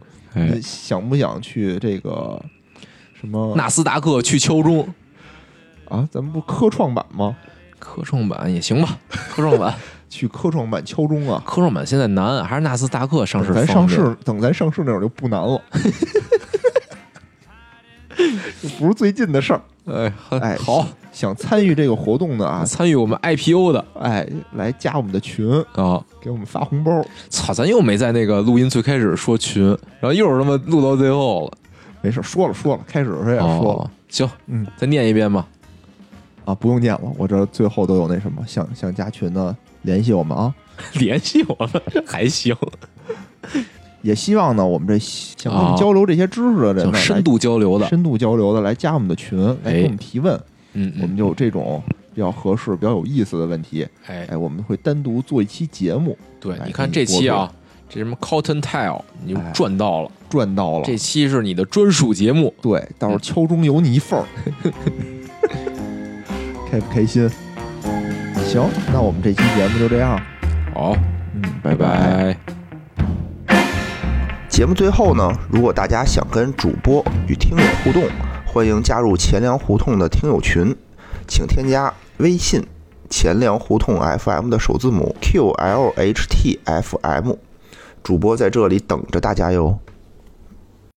想不想去这个什么纳斯达克去敲钟，啊？咱们不科创板吗？科创板也行吧？科创板，去科创板敲钟啊！科创板现在难，还是纳斯达克上市咱上市，等咱上市那会儿就不难了，就不是最近的事儿。哎，哎，好，想参与这个活动的啊，参与我们 IPO 的哎，来加我们的群，啊！给我们发红包。操，咱又没在那个录音最开始说群，然后又是他妈录到最后了。没事，说了说了，开始的时候也说了、哦，行，嗯，再念一遍吧。啊，不用念了，我这最后都有那什么，想想加群的联系我们啊。联系我们还行，也希望呢，我们这想跟我啊们交流这些知识的人呢，深度交流的。深度交流的来加我们的群，来给我们提问，嗯，嗯我们就有这种比较合适、比较有意思的问题，哎，哎，我们会单独做一期节目，对，你看这期啊，这什么 Cotton Tile，你就哎赚到了。赚到了。这期是你的专属节目，对，到时候敲钟有你一份儿，开不开心？行，那我们这期节目就这样，好，嗯，拜拜。节目最后呢，如果大家想跟主播与听友互动，欢迎加入钱粮胡同的听友群，请添加微信“钱粮胡同 FM” 的首字母 QLHTFM，主播在这里等着大家哟。